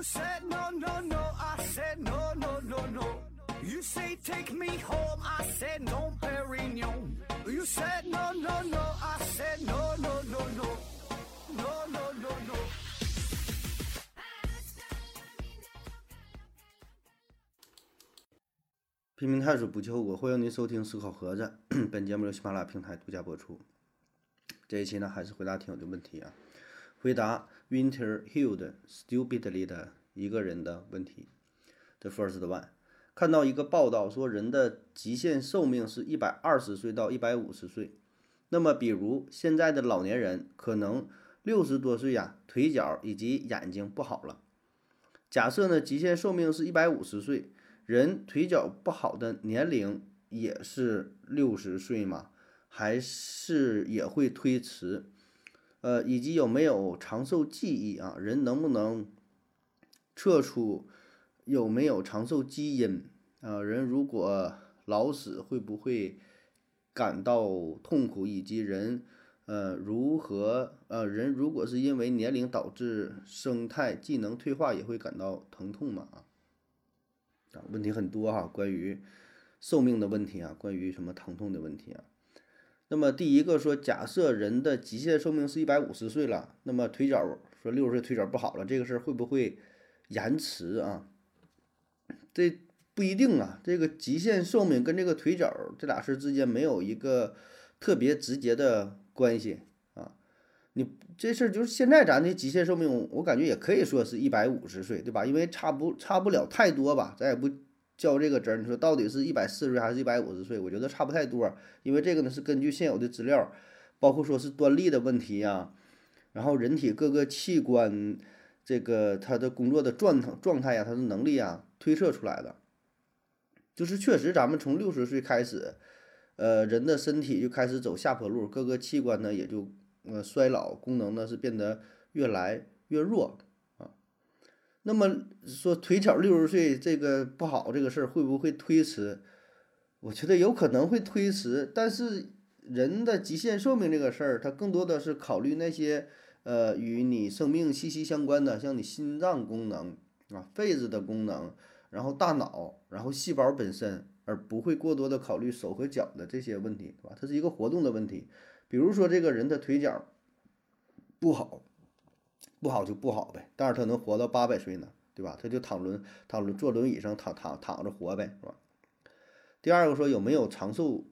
You said no, no, no, I said no, no, no, no. You say take me home, I said no, Perignon. You said no, no, no, I said no, no, no, no. No, no, no, no. 拼命探索，不计后果。欢迎您收听《思考盒子》，本节目由喜马拉雅平台独家播出。这一期呢，还是回答听友的问题啊，回答 Winter Hill Stupidly 的一个人的问题。The first one，看到一个报道说，人的极限寿命是一百二十岁到一百五十岁。那么，比如现在的老年人可能六十多岁呀，腿脚以及眼睛不好了。假设呢，极限寿命是一百五十岁。人腿脚不好的年龄也是六十岁吗？还是也会推迟？呃，以及有没有长寿记忆啊？人能不能测出有没有长寿基因啊？人如果老死会不会感到痛苦？以及人呃如何呃人如果是因为年龄导致生态技能退化，也会感到疼痛吗？啊，问题很多哈，关于寿命的问题啊，关于什么疼痛的问题啊。那么第一个说，假设人的极限寿命是一百五十岁了，那么腿脚说六十岁腿脚不好了，这个事儿会不会延迟啊？这不一定啊，这个极限寿命跟这个腿脚这俩事之间没有一个特别直接的关系啊。你这事儿就是现在咱的极限寿命，我感觉也可以说是一百五十岁，对吧？因为差不差不了太多吧，咱也不较这个真儿。你说到底是一百四十岁还是一百五十岁？我觉得差不太多，因为这个呢是根据现有的资料，包括说是端粒的问题呀，然后人体各个器官这个它的工作的状态状态呀，它的能力啊推测出来的。就是确实咱们从六十岁开始，呃，人的身体就开始走下坡路，各个器官呢也就。呃，衰老功能呢是变得越来越弱。那么说腿脚六十岁这个不好这个事儿会不会推迟？我觉得有可能会推迟，但是人的极限寿命这个事儿，它更多的是考虑那些呃与你生命息息相关的，像你心脏功能啊、肺子的功能，然后大脑，然后细胞本身，而不会过多的考虑手和脚的这些问题，对吧？它是一个活动的问题。比如说这个人的腿脚不好，不好就不好呗，但是他能活到八百岁呢，对吧？他就躺轮躺轮坐轮椅上躺躺躺着活呗，是吧？第二个说有没有长寿，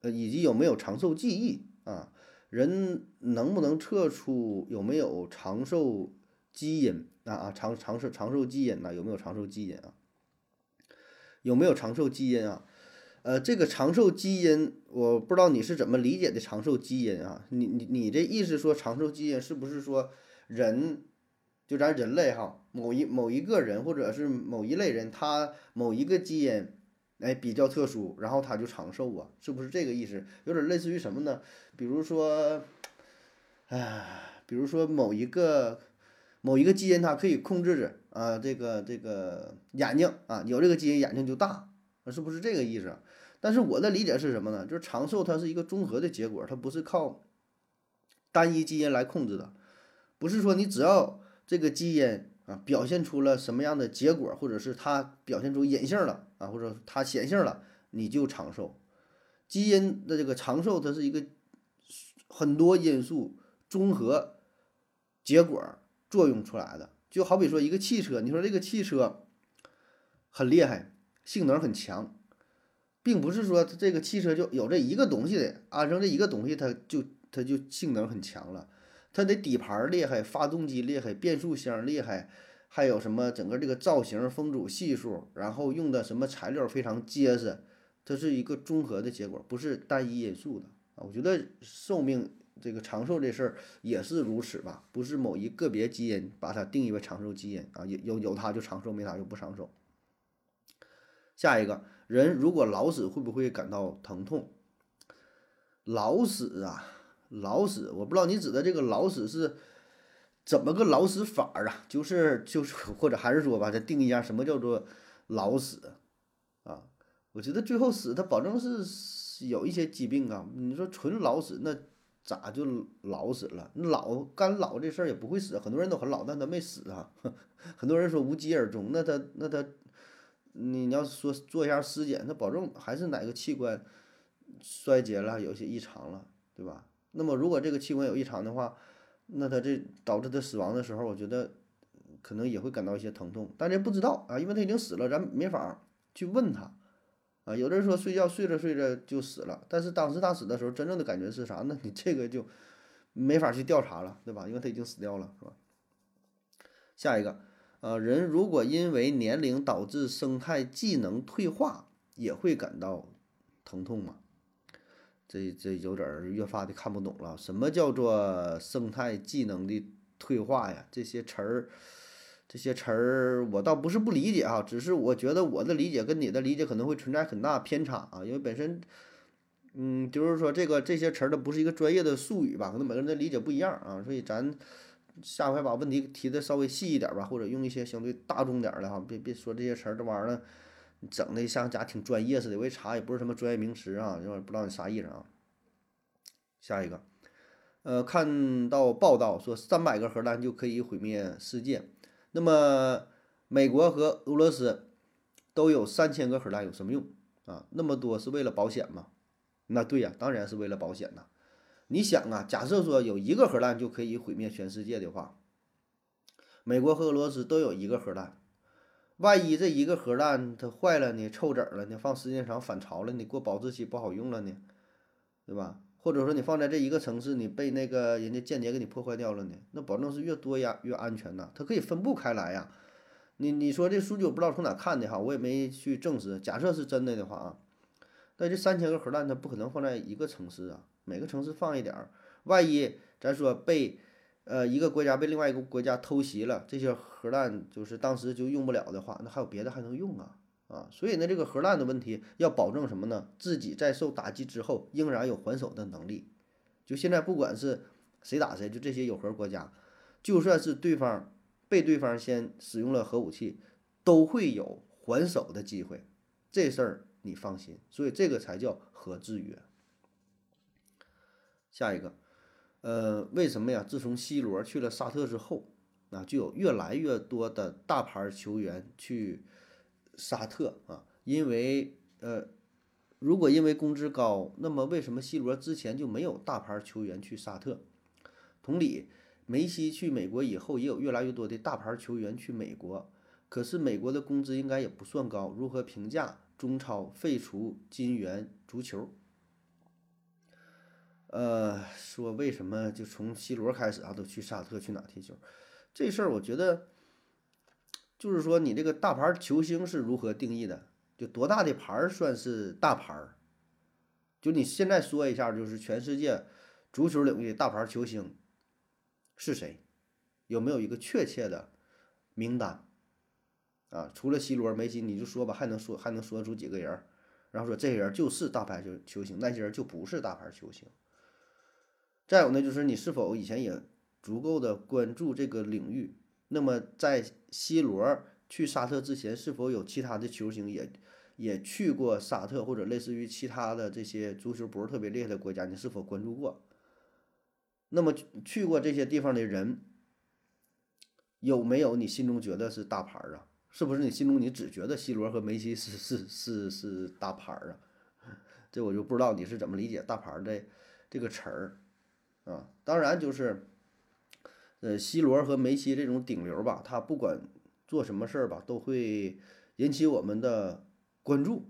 呃，以及有没有长寿记忆啊？人能不能测出有没有长寿基因啊啊？长长寿长寿基因呢？有没有长寿基因啊？有没有长寿基因啊？呃，这个长寿基因，我不知道你是怎么理解的长寿基因啊？你你你这意思说长寿基因是不是说人，就咱人类哈，某一某一个人或者是某一类人，他某一个基因，哎比较特殊，然后他就长寿啊？是不是这个意思？有点类似于什么呢？比如说，哎，比如说某一个某一个基因，它可以控制着啊，这个这个眼睛啊，有这个基因眼睛就大。是不是这个意思？但是我的理解是什么呢？就是长寿它是一个综合的结果，它不是靠单一基因来控制的，不是说你只要这个基因啊表现出了什么样的结果，或者是它表现出隐性了啊，或者它显性了，你就长寿。基因的这个长寿，它是一个很多因素综合结果作用出来的。就好比说一个汽车，你说这个汽车很厉害。性能很强，并不是说这个汽车就有这一个东西的，安上这一个东西，它就它就性能很强了。它的底盘厉害，发动机厉害，变速箱厉害，还有什么整个这个造型、风阻系数，然后用的什么材料非常结实，它是一个综合的结果，不是单一因素的啊。我觉得寿命这个长寿这事儿也是如此吧，不是某一个别基因把它定义为长寿基因啊，有有有它就长寿，没它就不长寿。下一个人如果老死会不会感到疼痛？老死啊，老死，我不知道你指的这个老死是怎么个老死法儿啊？就是就是，或者还是说吧，再定义一下什么叫做老死啊？我觉得最后死他保证是有一些疾病啊。你说纯老死，那咋就老死了？老干老这事儿也不会死，很多人都很老，但他没死啊。很多人说无疾而终，那他那他，你要说做一下尸检，他保证还是哪个器官衰竭了，有些异常了，对吧？那么如果这个器官有异常的话，那他这导致他死亡的时候，我觉得可能也会感到一些疼痛，但是不知道啊，因为他已经死了，咱没法去问他啊。有的人说睡觉睡着睡着就死了，但是当时他死的时候，真正的感觉是啥？那 你这个就没法去调查了，对吧？因为他已经死掉了，是吧？下一个，呃，人如果因为年龄导致生态技能退化，也会感到疼痛吗？这这有点儿越发的看不懂了。什么叫做生态技能的退化呀？这些词儿，这些词儿，我倒不是不理解啊，只是我觉得我的理解跟你的理解可能会存在很大偏差啊。因为本身，嗯，就是说这个这些词儿它不是一个专业的术语吧，可能每个人的理解不一样啊。所以咱下回把问题提的稍微细一点吧，或者用一些相对大众点的哈，别别说这些词儿这玩意儿。整的像家挺专业似的，我一查也不是什么专业名词啊，因为不知道你啥意思啊。下一个，呃，看到报道说三百个核弹就可以毁灭世界，那么美国和俄罗斯都有三千个核弹，有什么用啊？那么多是为了保险吗？那对呀，当然是为了保险呐。你想啊，假设说有一个核弹就可以毁灭全世界的话，美国和俄罗斯都有一个核弹。万一这一个核弹它坏了呢，臭籽了呢，放时间长反潮了，你过保质期不好用了呢，对吧？或者说你放在这一个城市，你被那个人家间谍给你破坏掉了呢，那保证是越多呀越安全呐，它可以分布开来呀。你你说这数据我不知道从哪看的哈，我也没去证实。假设是真的的话啊，那这三千个核弹它不可能放在一个城市啊，每个城市放一点儿，万一咱说被。呃，一个国家被另外一个国家偷袭了，这些核弹就是当时就用不了的话，那还有别的还能用啊啊！所以呢，这个核弹的问题要保证什么呢？自己在受打击之后仍然有还手的能力。就现在不管是谁打谁，就这些有核国家，就算是对方被对方先使用了核武器，都会有还手的机会。这事儿你放心，所以这个才叫核制约。下一个。呃，为什么呀？自从 C 罗去了沙特之后，啊，就有越来越多的大牌球员去沙特啊。因为呃，如果因为工资高，那么为什么 C 罗之前就没有大牌球员去沙特？同理，梅西去美国以后，也有越来越多的大牌球员去美国。可是美国的工资应该也不算高。如何评价中超废除金元足球？呃，说为什么就从 C 罗开始啊，都去沙特去哪踢球？这事儿我觉得，就是说你这个大牌球星是如何定义的？就多大的牌算是大牌？就你现在说一下，就是全世界足球领域大牌球星是谁？有没有一个确切的名单？啊，除了 C 罗、梅西，你就说吧，还能说还能说出几个人？然后说这些人就是大牌球球星，那些人就不是大牌球星。再有呢，就是你是否以前也足够的关注这个领域？那么在 C 罗去沙特之前，是否有其他的球星也也去过沙特，或者类似于其他的这些足球不是特别厉害的国家？你是否关注过？那么去过这些地方的人，有没有你心中觉得是大牌啊？是不是你心中你只觉得 C 罗和梅西是是是是大牌啊？这我就不知道你是怎么理解“大牌”的这个词儿。啊，当然就是，呃，C 罗和梅西这种顶流吧，他不管做什么事儿吧，都会引起我们的关注，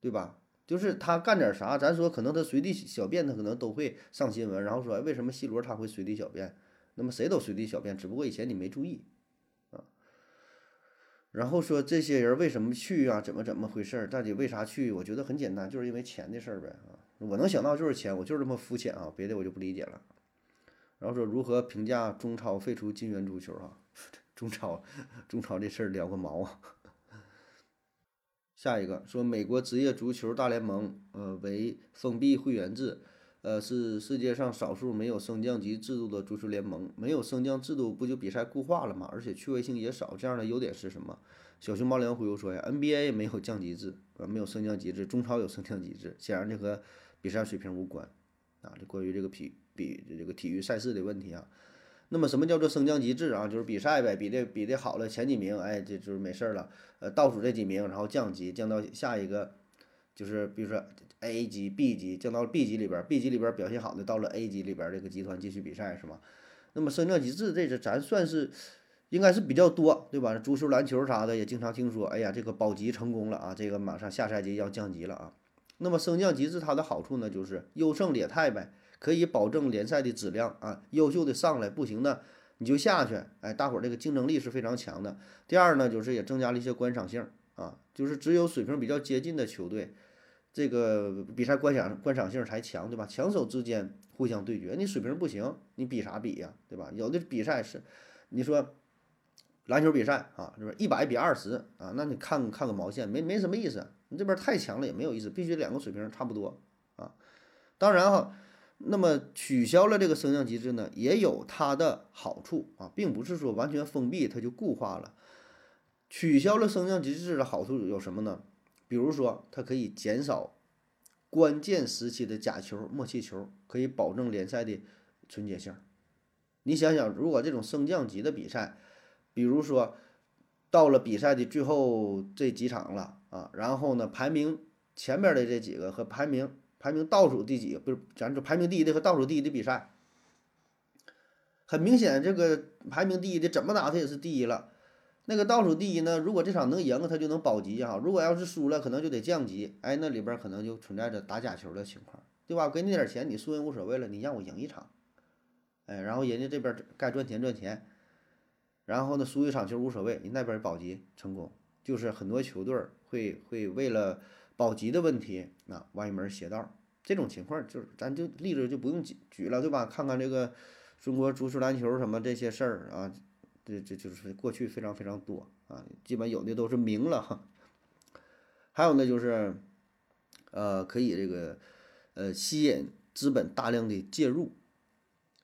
对吧？就是他干点啥，咱说可能他随地小便，他可能都会上新闻，然后说为什么 C 罗他会随地小便？那么谁都随地小便，只不过以前你没注意啊。然后说这些人为什么去啊？怎么怎么回事？到底为啥去？我觉得很简单，就是因为钱的事儿呗啊。我能想到就是钱，我就是这么肤浅啊，别的我就不理解了。然后说如何评价中超废除金元足球啊？中超，中超这事儿聊个毛啊！下一个说美国职业足球大联盟，呃，为封闭会员制，呃，是世界上少数没有升降级制度的足球联盟。没有升降制度不就比赛固化了吗？而且趣味性也少，这样的优点是什么？小熊猫梁回复说呀，NBA 没有降级制，啊，没有升降级制，中超有升降级制，显然这和比赛水平无关，啊，这关于这个比比这个体育赛事的问题啊。那么什么叫做升降机制啊？就是比赛呗，比的比的好了前几名，哎，这就是没事儿了。呃，倒数这几名，然后降级降到下一个，就是比如说 A 级、B 级降到 B 级里边，B 级里边表现好的到了 A 级里边这个集团继续比赛是吗？那么升降机制这是咱算是应该是比较多，对吧？足球、篮球啥的也经常听说，哎呀，这个保级成功了啊，这个马上下赛季要降级了啊。那么升降机制它的好处呢，就是优胜劣汰呗。可以保证联赛的质量啊，优秀的上来，不行的你就下去，哎，大伙儿这个竞争力是非常强的。第二呢，就是也增加了一些观赏性啊，就是只有水平比较接近的球队，这个比赛观赏观赏性才强，对吧？强手之间互相对决，你水平不行，你比啥比呀，对吧？有的比赛是，你说篮球比赛啊，是不是一百比二十啊？那你看看个毛线，没没什么意思。你这边太强了也没有意思，必须两个水平差不多啊。当然哈。那么取消了这个升降机制呢，也有它的好处啊，并不是说完全封闭它就固化了。取消了升降机制的好处有什么呢？比如说，它可以减少关键时期的假球、默契球，可以保证联赛的纯洁性。你想想，如果这种升降级的比赛，比如说到了比赛的最后这几场了啊，然后呢，排名前边的这几个和排名。排名倒数第几个？不是，咱说排名第一的和倒数第一的比赛，很明显，这个排名第一的怎么打他也是第一了。那个倒数第一呢，如果这场能赢，他就能保级哈。如果要是输了，可能就得降级。哎，那里边可能就存在着打假球的情况，对吧？给你点钱，你输赢无所谓了，你让我赢一场，哎，然后人家这边该赚钱赚钱，然后呢，输一场球无所谓，你那边保级成功，就是很多球队会会为了。保级的问题，那歪门邪道，这种情况就是咱就例子就不用举举了，对吧？看看这个中国足球、篮球什么这些事儿啊，这这就是过去非常非常多啊，基本有的都是明了哈。还有呢，就是呃，可以这个呃吸引资本大量的介入，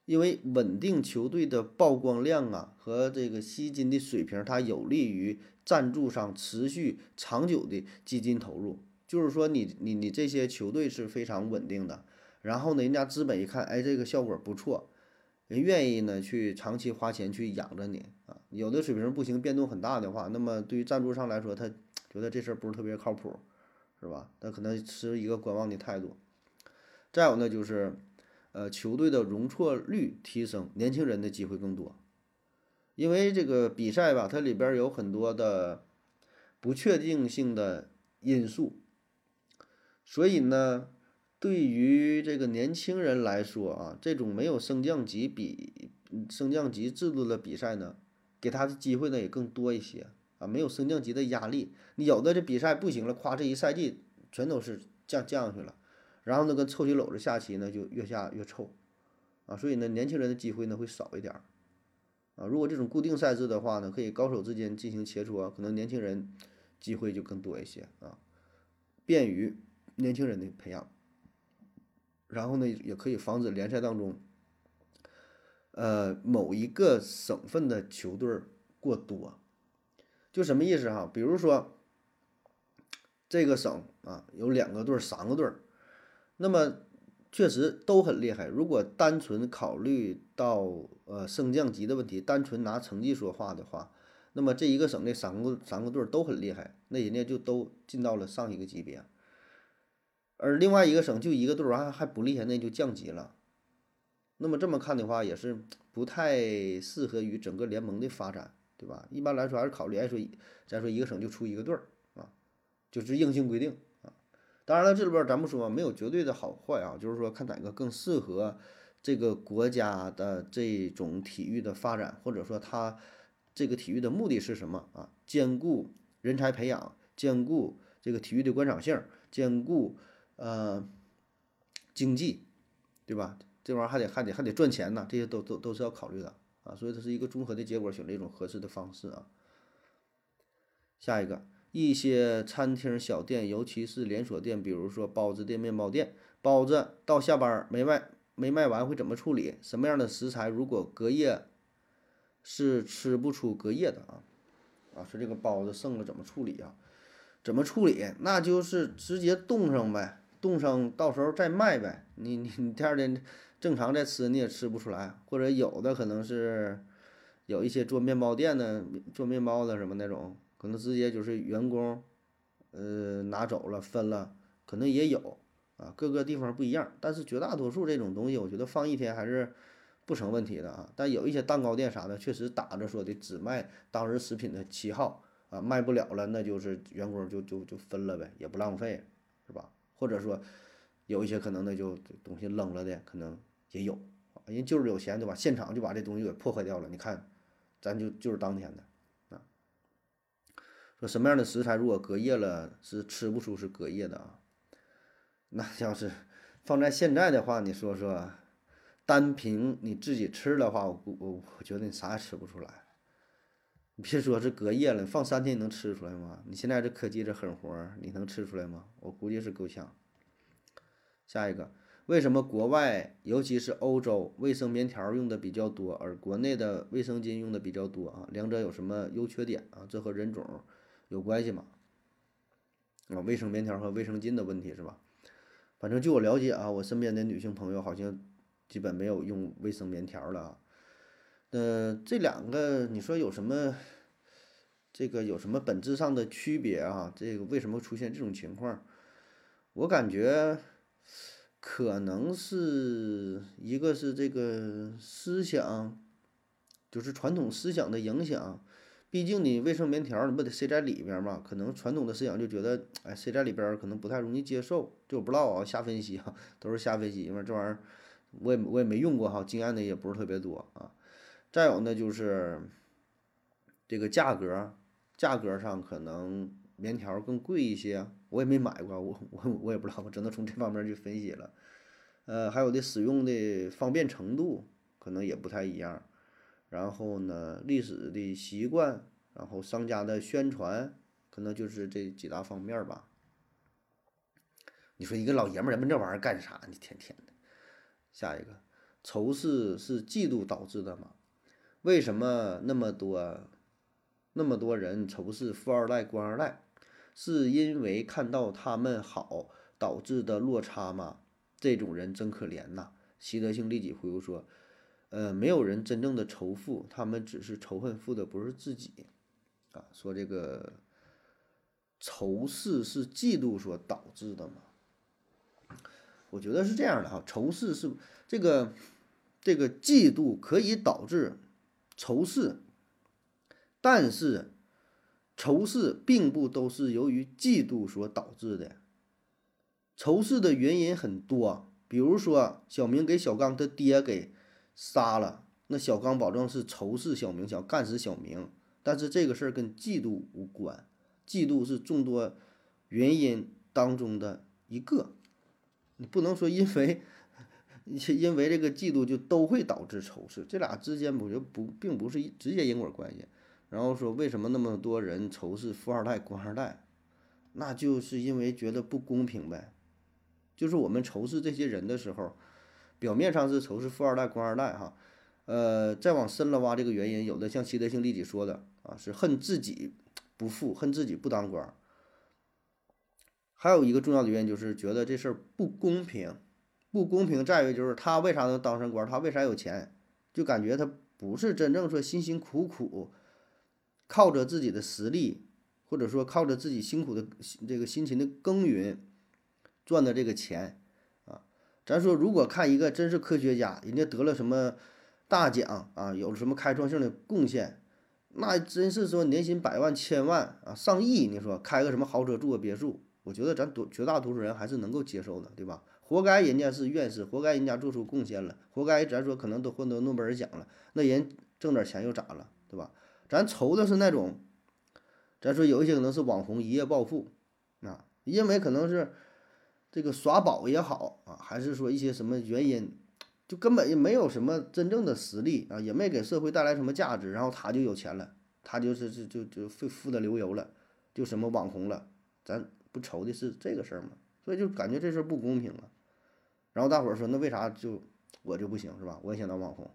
因为稳定球队的曝光量啊和这个吸金的水平，它有利于赞助商持续长久的基金投入。就是说，你你你这些球队是非常稳定的，然后呢，人家资本一看，哎，这个效果不错，人愿意呢去长期花钱去养着你啊。有的水平不行，变动很大的话，那么对于赞助商来说，他觉得这事儿不是特别靠谱，是吧？他可能持一个观望的态度。再有呢，就是呃，球队的容错率提升，年轻人的机会更多，因为这个比赛吧，它里边有很多的不确定性的因素。所以呢，对于这个年轻人来说啊，这种没有升降级比升降级制度的比赛呢，给他的机会呢也更多一些啊，没有升降级的压力。你有的这比赛不行了，夸这一赛季全都是降降去了，然后呢跟臭棋篓子下棋呢就越下越臭啊，所以呢年轻人的机会呢会少一点啊。如果这种固定赛制的话呢，可以高手之间进行切磋，可能年轻人机会就更多一些啊，便于。年轻人的培养，然后呢，也可以防止联赛当中，呃，某一个省份的球队过多。就什么意思哈？比如说，这个省啊有两个队、三个队，那么确实都很厉害。如果单纯考虑到呃升降级的问题，单纯拿成绩说话的话，那么这一个省的三个三个队都很厉害，那人家就都进到了上一个级别。而另外一个省就一个队儿还还不厉害，那就降级了。那么这么看的话，也是不太适合于整个联盟的发展，对吧？一般来说还是考虑，哎说，咱说一个省就出一个队儿啊，就是硬性规定啊。当然了，这里边咱不说没有绝对的好坏啊，就是说看哪个更适合这个国家的这种体育的发展，或者说它这个体育的目的是什么啊？兼顾人才培养，兼顾这个体育的观赏性，兼顾。呃，经济，对吧？这玩意儿还得还得还得赚钱呢，这些都都都是要考虑的啊。所以它是一个综合的结果，选择一种合适的方式啊。下一个，一些餐厅小店，尤其是连锁店，比如说包子店、面包店，包子到下班没卖没卖完会怎么处理？什么样的食材如果隔夜是吃不出隔夜的啊？啊，说这个包子剩了怎么处理啊？怎么处理？那就是直接冻上呗。冻上，到时候再卖呗。你你你第二天正常再吃你也吃不出来，或者有的可能是有一些做面包店的做面包的什么那种，可能直接就是员工呃拿走了分了，可能也有啊，各个地方不一样。但是绝大多数这种东西，我觉得放一天还是不成问题的啊。但有一些蛋糕店啥的，确实打着说的只卖当日食品的旗号。啊，卖不了了，那就是员工就就就分了呗，也不浪费，是吧？或者说有一些可能那就东西扔了的，可能也有，人就是有钱对吧？现场就把这东西给破坏掉了。你看，咱就就是当天的啊。说什么样的食材如果隔夜了是吃不出是隔夜的啊？那要是放在现在的话，你说说，单凭你自己吃的话，我我我觉得你啥也吃不出来。你别说是隔夜了，放三天你能吃出来吗？你现在这科技这狠活，你能吃出来吗？我估计是够呛。下一个，为什么国外尤其是欧洲卫生棉条用的比较多，而国内的卫生巾用的比较多啊？两者有什么优缺点啊？这和人种有关系吗？啊，卫生棉条和卫生巾的问题是吧？反正据我了解啊，我身边的女性朋友好像基本没有用卫生棉条了。呃，这两个你说有什么？这个有什么本质上的区别啊？这个为什么出现这种情况？我感觉可能是一个是这个思想，就是传统思想的影响。毕竟你卫生棉条你不得塞在里边嘛？可能传统的思想就觉得，哎，塞在里边可能不太容易接受。这我不知道啊，瞎分析啊，都是瞎分析，因为这玩意儿我也我也没用过哈，经验的也不是特别多啊。再有呢，就是这个价格，价格上可能棉条更贵一些，我也没买过，我我我也不知道，我只能从这方面去分析了。呃，还有的使用的方便程度可能也不太一样，然后呢，历史的习惯，然后商家的宣传，可能就是这几大方面吧。你说一个老爷们儿问这玩意儿干啥？你天天的。下一个，仇视是嫉妒导致的吗？为什么那么多那么多人仇视富二代、官二代？是因为看到他们好导致的落差吗？这种人真可怜呐！习德性利己回复说：“呃，没有人真正的仇富，他们只是仇恨富的不是自己啊。说这个仇视是嫉妒所导致的吗？我觉得是这样的哈，仇视是这个这个嫉妒可以导致。”仇视，但是仇视并不都是由于嫉妒所导致的。仇视的原因很多，比如说小明给小刚他爹给杀了，那小刚保证是仇视小明，想干死小明。但是这个事儿跟嫉妒无关，嫉妒是众多原因当中的一个，你不能说因为。因为这个嫉妒就都会导致仇视，这俩之间我觉得不并不是直接因果关系。然后说为什么那么多人仇视富二代、官二代，那就是因为觉得不公平呗。就是我们仇视这些人的时候，表面上是仇视富二代、官二代哈，呃，再往深了挖这个原因，有的像习德性利己说的啊，是恨自己不富，恨自己不当官。还有一个重要的原因就是觉得这事儿不公平。不公平在于，就是他为啥能当上官？他为啥有钱？就感觉他不是真正说辛辛苦苦，靠着自己的实力，或者说靠着自己辛苦的这个辛勤的耕耘赚的这个钱。咱说，如果看一个真是科学家，人家得了什么大奖啊，有什么开创性的贡献，那真是说年薪百万、千万啊、上亿，你说开个什么豪车、住个别墅，我觉得咱多绝大多数人还是能够接受的，对吧？活该人家是院士，活该人家做出贡献了，活该咱说可能都获得诺贝尔奖了，那人挣点钱又咋了，对吧？咱愁的是那种，咱说有一些可能是网红一夜暴富，啊，因为可能是这个耍宝也好啊，还是说一些什么原因，就根本也没有什么真正的实力啊，也没给社会带来什么价值，然后他就有钱了，他就是就就就富富的流油了，就什么网红了，咱不愁的是这个事儿吗？所以就感觉这事儿不公平啊。然后大伙儿说：“那为啥就我就不行是吧？我也想当网红。”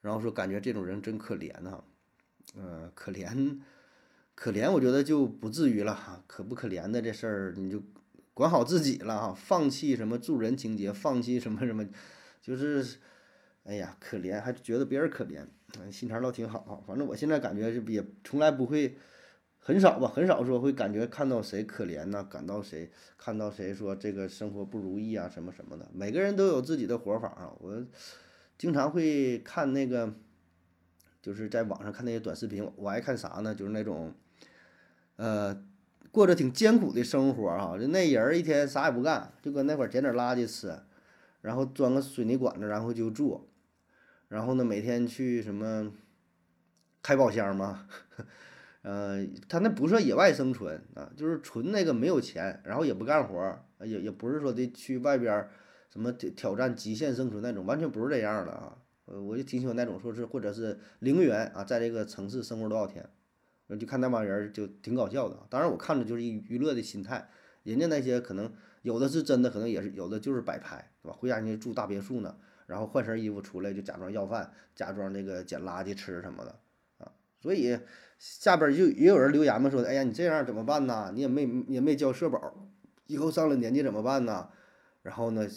然后说：“感觉这种人真可怜呐，嗯，可怜，可怜，我觉得就不至于了哈。可不可怜的这事儿，你就管好自己了哈，放弃什么助人情节，放弃什么什么，就是，哎呀，可怜，还觉得别人可怜，嗯心肠倒挺好。反正我现在感觉是也从来不会，很少吧，很少说会感觉看到谁可怜呐、感到谁看到谁说这个生活不如意啊什么什么的。每个人都有自己的活法啊，我经常会看那个，就是在网上看那些短视频，我爱看啥呢？就是那种，呃。过着挺艰苦的生活啊，就那人一天啥也不干，就搁那块捡点垃圾吃，然后钻个水泥管子，然后就住，然后呢每天去什么开宝箱嘛，呃，他那不算野外生存啊，就是纯那个没有钱，然后也不干活，也也不是说的去外边什么挑挑战极限生存那种，完全不是这样的啊。呃，我就挺喜欢那种说是或者是零元啊，在这个城市生活多少天。我就看那帮人就挺搞笑的，当然我看着就是娱乐的心态，人家那些可能有的是真的，可能也是有的就是摆拍，对吧？回家人家住大别墅呢，然后换身衣服出来就假装要饭，假装那个捡垃圾吃什么的啊。所以下边就也有人留言嘛，说的哎呀你这样怎么办呢？你也没也没交社保，以后上了年纪怎么办呢？然后呢，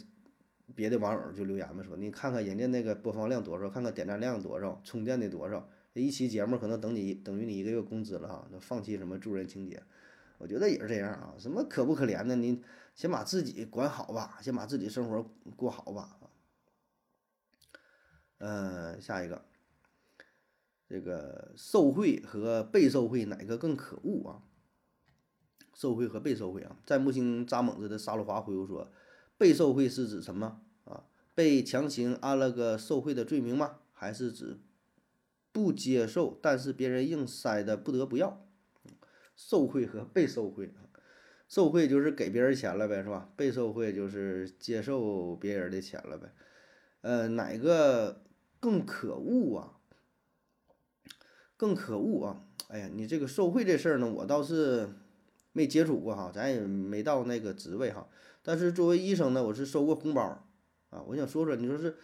别的网友就留言嘛，说你看看人家那个播放量多少，看看点赞量多少，充电的多少。这一期节目可能等你等于你一个月工资了哈，那放弃什么助人情节，我觉得也是这样啊。什么可不可怜的？你先把自己管好吧，先把自己生活过好吧。嗯，下一个，这个受贿和被受贿哪个更可恶啊？受贿和被受贿啊，在木星扎猛子的沙鲁华回复说，被受贿是指什么啊？被强行安了个受贿的罪名吗？还是指？不接受，但是别人硬塞的不得不要，受贿和被受贿，受贿就是给别人钱了呗，是吧？被受贿就是接受别人的钱了呗。呃，哪个更可恶啊？更可恶啊！哎呀，你这个受贿这事儿呢，我倒是没接触过哈，咱也没到那个职位哈。但是作为医生呢，我是收过红包啊。我想说说，你说是。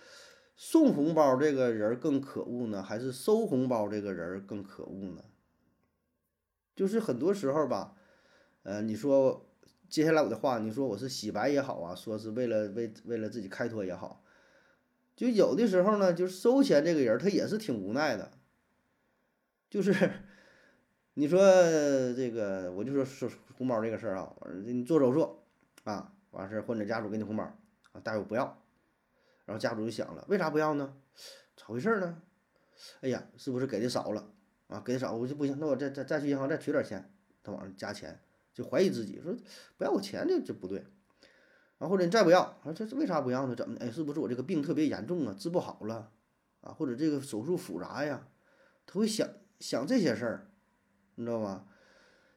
送红包这个人更可恶呢，还是收红包这个人更可恶呢？就是很多时候吧，呃，你说接下来我的话，你说我是洗白也好啊，说是为了为为了自己开脱也好，就有的时候呢，就是收钱这个人他也是挺无奈的，就是 你说这个，我就说收红包这个事儿啊，你做手术啊，完事儿患者家属给你红包啊，大夫不要。然后家属就想了，为啥不要呢？咋回事呢？哎呀，是不是给的少了啊？给的少，我就不行，那我再再再去银行再取点钱，他往上加钱，就怀疑自己说不要我钱这这不对。然后或者你再不要，啊这是为啥不要呢？怎么？哎，是不是我这个病特别严重啊，治不好了啊？或者这个手术复杂呀？他会想想这些事儿，你知道吗？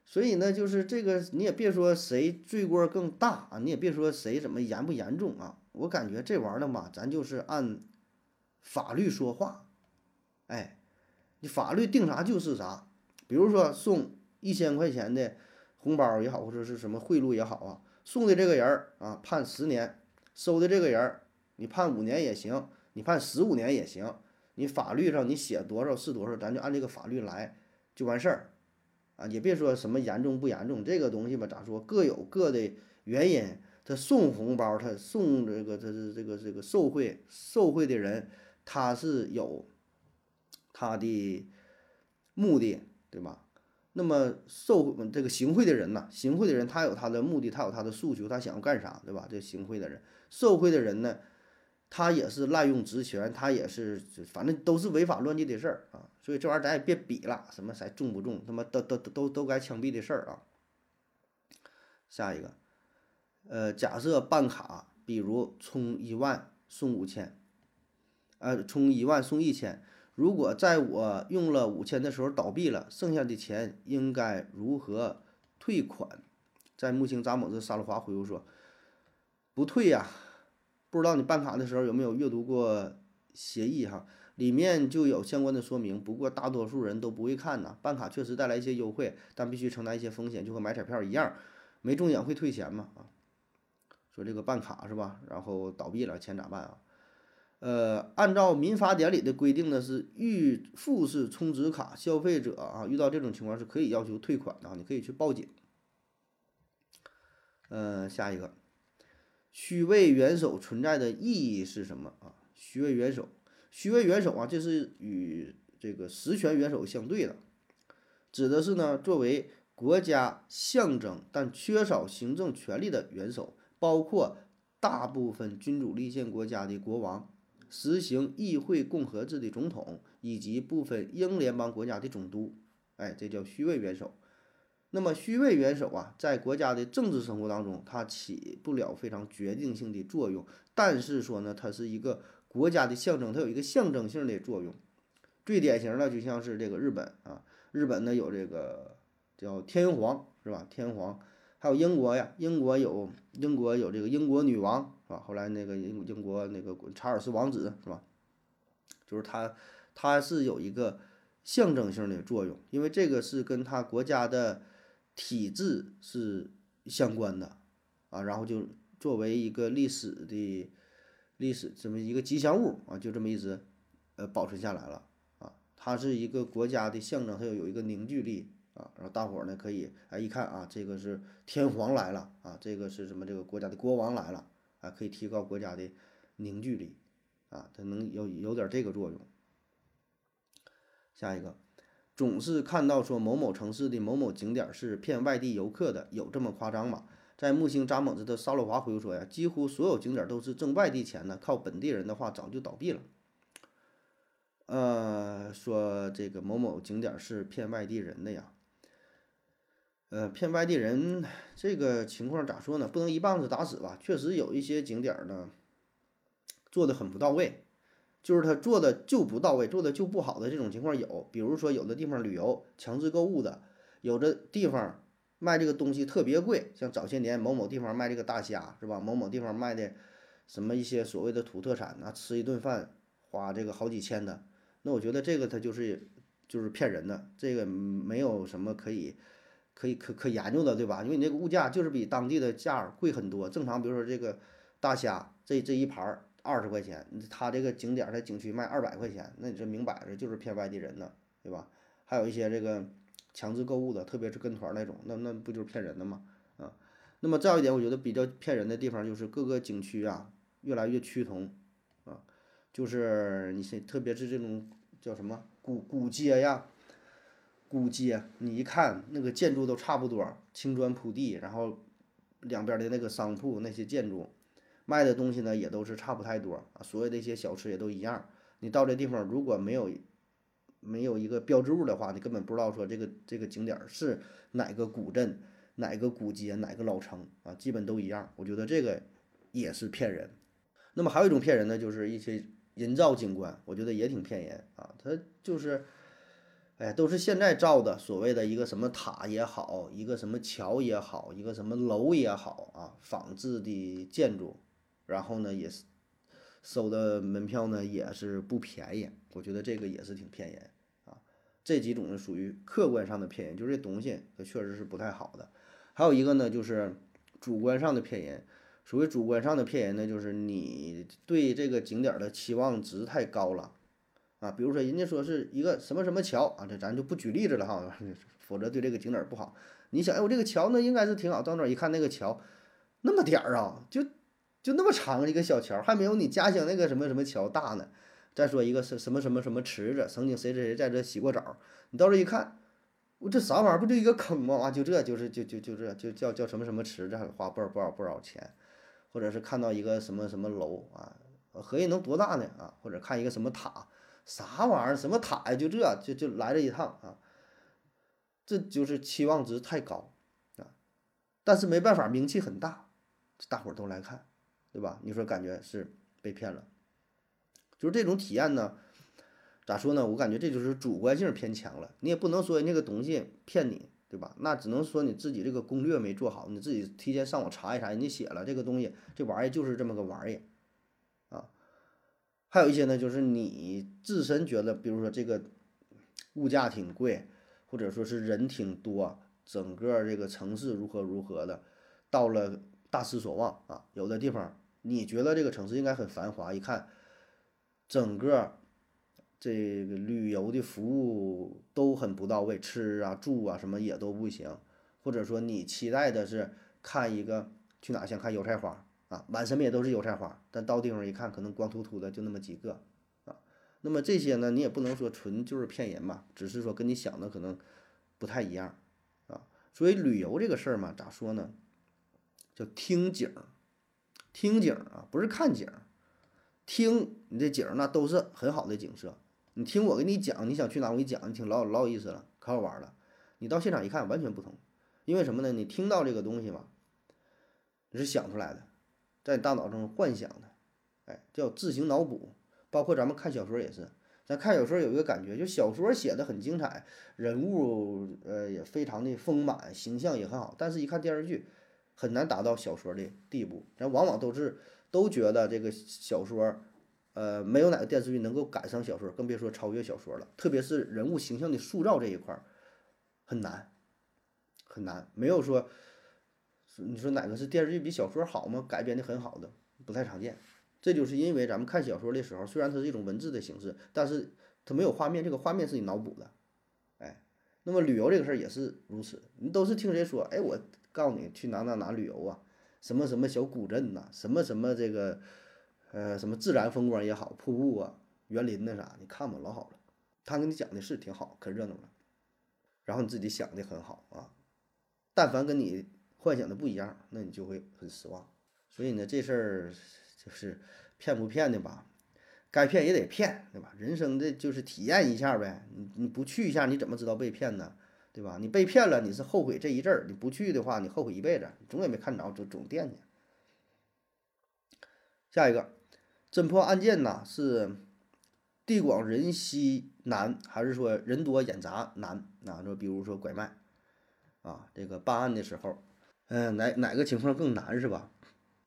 所以呢，就是这个你也别说谁罪过更大啊，你也别说谁怎么严不严重啊。我感觉这玩意儿嘛，咱就是按法律说话，哎，你法律定啥就是啥。比如说送一千块钱的红包也好，或者是什么贿赂也好啊，送的这个人儿啊判十年，收的这个人儿你判五年也行，你判十五年也行，你法律上你写多少是多少，咱就按这个法律来就完事儿啊，也别说什么严重不严重，这个东西吧，咋说各有各的原因。他送红包，他送这个，他是这个这个受贿受贿的人，他是有他的目的，对吧？那么受这个行贿的人呢，行贿的人他有他的目的，他有他的诉求，他想要干啥，对吧？这行贿的人，受贿的人呢，他也是滥用职权，他也是反正都是违法乱纪的事儿啊。所以这玩意儿咱也别比了，什么谁重不重，他妈都都都都该枪毙的事儿啊。下一个。呃，假设办卡，比如充一万送五千，呃，充一万送一千。如果在我用了五千的时候倒闭了，剩下的钱应该如何退款？在木星扎猛子沙鲁华回复说：“不退呀，不知道你办卡的时候有没有阅读过协议哈？里面就有相关的说明。不过大多数人都不会看呐。办卡确实带来一些优惠，但必须承担一些风险，就和买彩票一样，没中奖会退钱吗？啊？”说这个办卡是吧？然后倒闭了，钱咋办啊？呃，按照民法典里的规定呢，是预付式充值卡，消费者啊遇到这种情况是可以要求退款的，你可以去报警。呃，下一个，虚位元首存在的意义是什么啊？虚位元首，虚位元首啊，这是与这个实权元首相对的，指的是呢，作为国家象征但缺少行政权力的元首，包括大部分君主立宪国家的国王，实行议会共和制的总统，以及部分英联邦国家的总督。哎，这叫虚位元首。那么虚位元首啊，在国家的政治生活当中，它起不了非常决定性的作用。但是说呢，它是一个国家的象征，它有一个象征性的作用。最典型的就像是这个日本啊，日本呢有这个叫天皇是吧？天皇，还有英国呀，英国有英国有这个英国女王是吧？后来那个英英国那个查尔斯王子是吧？就是他，他是有一个象征性的作用，因为这个是跟他国家的。体制是相关的啊，然后就作为一个历史的历史这么一个吉祥物啊，就这么一直呃保存下来了啊。它是一个国家的象征，它要有一个凝聚力啊。然后大伙儿呢可以哎一看啊，这个是天皇来了啊，这个是什么这个国家的国王来了啊，可以提高国家的凝聚力啊，它能有有点这个作用。下一个。总是看到说某某城市的某某景点是骗外地游客的，有这么夸张吗？在木星扎猛子的沙洛华回复说呀，几乎所有景点都是挣外地钱的，靠本地人的话早就倒闭了。呃，说这个某某景点是骗外地人的呀，呃，骗外地人这个情况咋说呢？不能一棒子打死吧？确实有一些景点呢做的很不到位。就是他做的就不到位，做的就不好的这种情况有，比如说有的地方旅游强制购物的，有的地方卖这个东西特别贵，像早些年某某地方卖这个大虾是吧？某某地方卖的什么一些所谓的土特产啊，吃一顿饭花这个好几千的，那我觉得这个他就是就是骗人的，这个没有什么可以可以可可研究的，对吧？因为你那个物价就是比当地的价贵很多，正常比如说这个大虾这这一盘。二十块钱，他这个景点在景区卖二百块钱，那你这明摆着就是骗外地人的，对吧？还有一些这个强制购物的，特别是跟团那种，那那不就是骗人的吗？啊，那么再有一点，我觉得比较骗人的地方就是各个景区啊越来越趋同，啊，就是你是特别是这种叫什么古古街呀，古街，你一看那个建筑都差不多，青砖铺地，然后两边的那个商铺那些建筑。卖的东西呢也都是差不太多啊，所有的一些小吃也都一样。你到这地方如果没有没有一个标志物的话，你根本不知道说这个这个景点是哪个古镇、哪个古街、哪个老城啊，基本都一样。我觉得这个也是骗人。那么还有一种骗人呢，就是一些人造景观，我觉得也挺骗人啊。它就是，哎，都是现在造的，所谓的一个什么塔也好，一个什么桥也好，一个什么楼也好啊，仿制的建筑。然后呢，也是收的门票呢，也是不便宜。我觉得这个也是挺骗人啊。这几种呢属于客观上的骗人，就这东西它确实是不太好的。还有一个呢，就是主观上的骗人。所谓主观上的骗人呢，就是你对这个景点的期望值太高了啊。比如说人家说是一个什么什么桥啊，这咱就不举例子了哈，否则对这个景点不好。你想，哎，我这个桥呢应该是挺好，到那儿一看那个桥那么点儿啊，就。就那么长一个小桥，还没有你家乡那个什么什么桥大呢。再说一个什什么什么什么池子，曾经谁谁谁在这洗过澡，你到这一看，我这啥玩意儿？不就一个坑吗？啊，就这就是就就就这就叫叫什么什么池子，还花不少不少不少钱。或者是看到一个什么什么楼啊，合计能多大呢？啊，或者看一个什么塔，啥玩意儿？什么塔呀？就这就就来这一趟啊，这就是期望值太高啊。但是没办法，名气很大，大伙儿都来看。对吧？你说感觉是被骗了，就是这种体验呢？咋说呢？我感觉这就是主观性偏强了。你也不能说那个东西骗你，对吧？那只能说你自己这个攻略没做好，你自己提前上网查一查，人家写了这个东西，这玩意儿就是这么个玩意儿。还有一些呢，就是你自身觉得，比如说这个物价挺贵，或者说是人挺多，整个这个城市如何如何的，到了大失所望啊，有的地方。你觉得这个城市应该很繁华，一看，整个这个旅游的服务都很不到位，吃啊住啊什么也都不行，或者说你期待的是看一个去哪想看油菜花啊，满什么也都是油菜花，但到地方一看，可能光秃秃的就那么几个啊。那么这些呢，你也不能说纯就是骗人吧，只是说跟你想的可能不太一样啊。所以旅游这个事儿嘛，咋说呢？叫听景，听景啊，不是看景。听你这景那都是很好的景色。你听我给你讲，你想去哪我给你讲，你听老老有意思了，可好玩了。你到现场一看完全不同，因为什么呢？你听到这个东西嘛，你是想出来的，在你大脑中幻想的，哎，叫自行脑补。包括咱们看小说也是，咱看小说有一个感觉，就小说写的很精彩，人物呃也非常的丰满，形象也很好，但是一看电视剧，很难达到小说的地步。咱往往都是都觉得这个小说。呃，没有哪个电视剧能够赶上小说，更别说超越小说了。特别是人物形象的塑造这一块，很难，很难。没有说，你说哪个是电视剧比小说好吗？改编的很好的，不太常见。这就是因为咱们看小说的时候，虽然它是一种文字的形式，但是它没有画面，这个画面是你脑补的。哎，那么旅游这个事儿也是如此，你都是听谁说？哎，我告诉你去哪哪哪旅游啊，什么什么小古镇呐，什么什么这个。呃，什么自然风光也好，瀑布啊、园林那啥，你看吧，老好了。他跟你讲的是挺好，可热闹了。然后你自己想的很好啊，但凡跟你幻想的不一样，那你就会很失望。所以呢，这事儿就是骗不骗的吧？该骗也得骗，对吧？人生的就是体验一下呗。你你不去一下，你怎么知道被骗呢？对吧？你被骗了，你是后悔这一阵儿；你不去的话，你后悔一辈子，总也没看着，总总惦记。下一个。侦破案件呢，是地广人稀难，还是说人多眼杂难？啊，说比如说拐卖，啊，这个办案的时候，嗯，哪哪个情况更难是吧？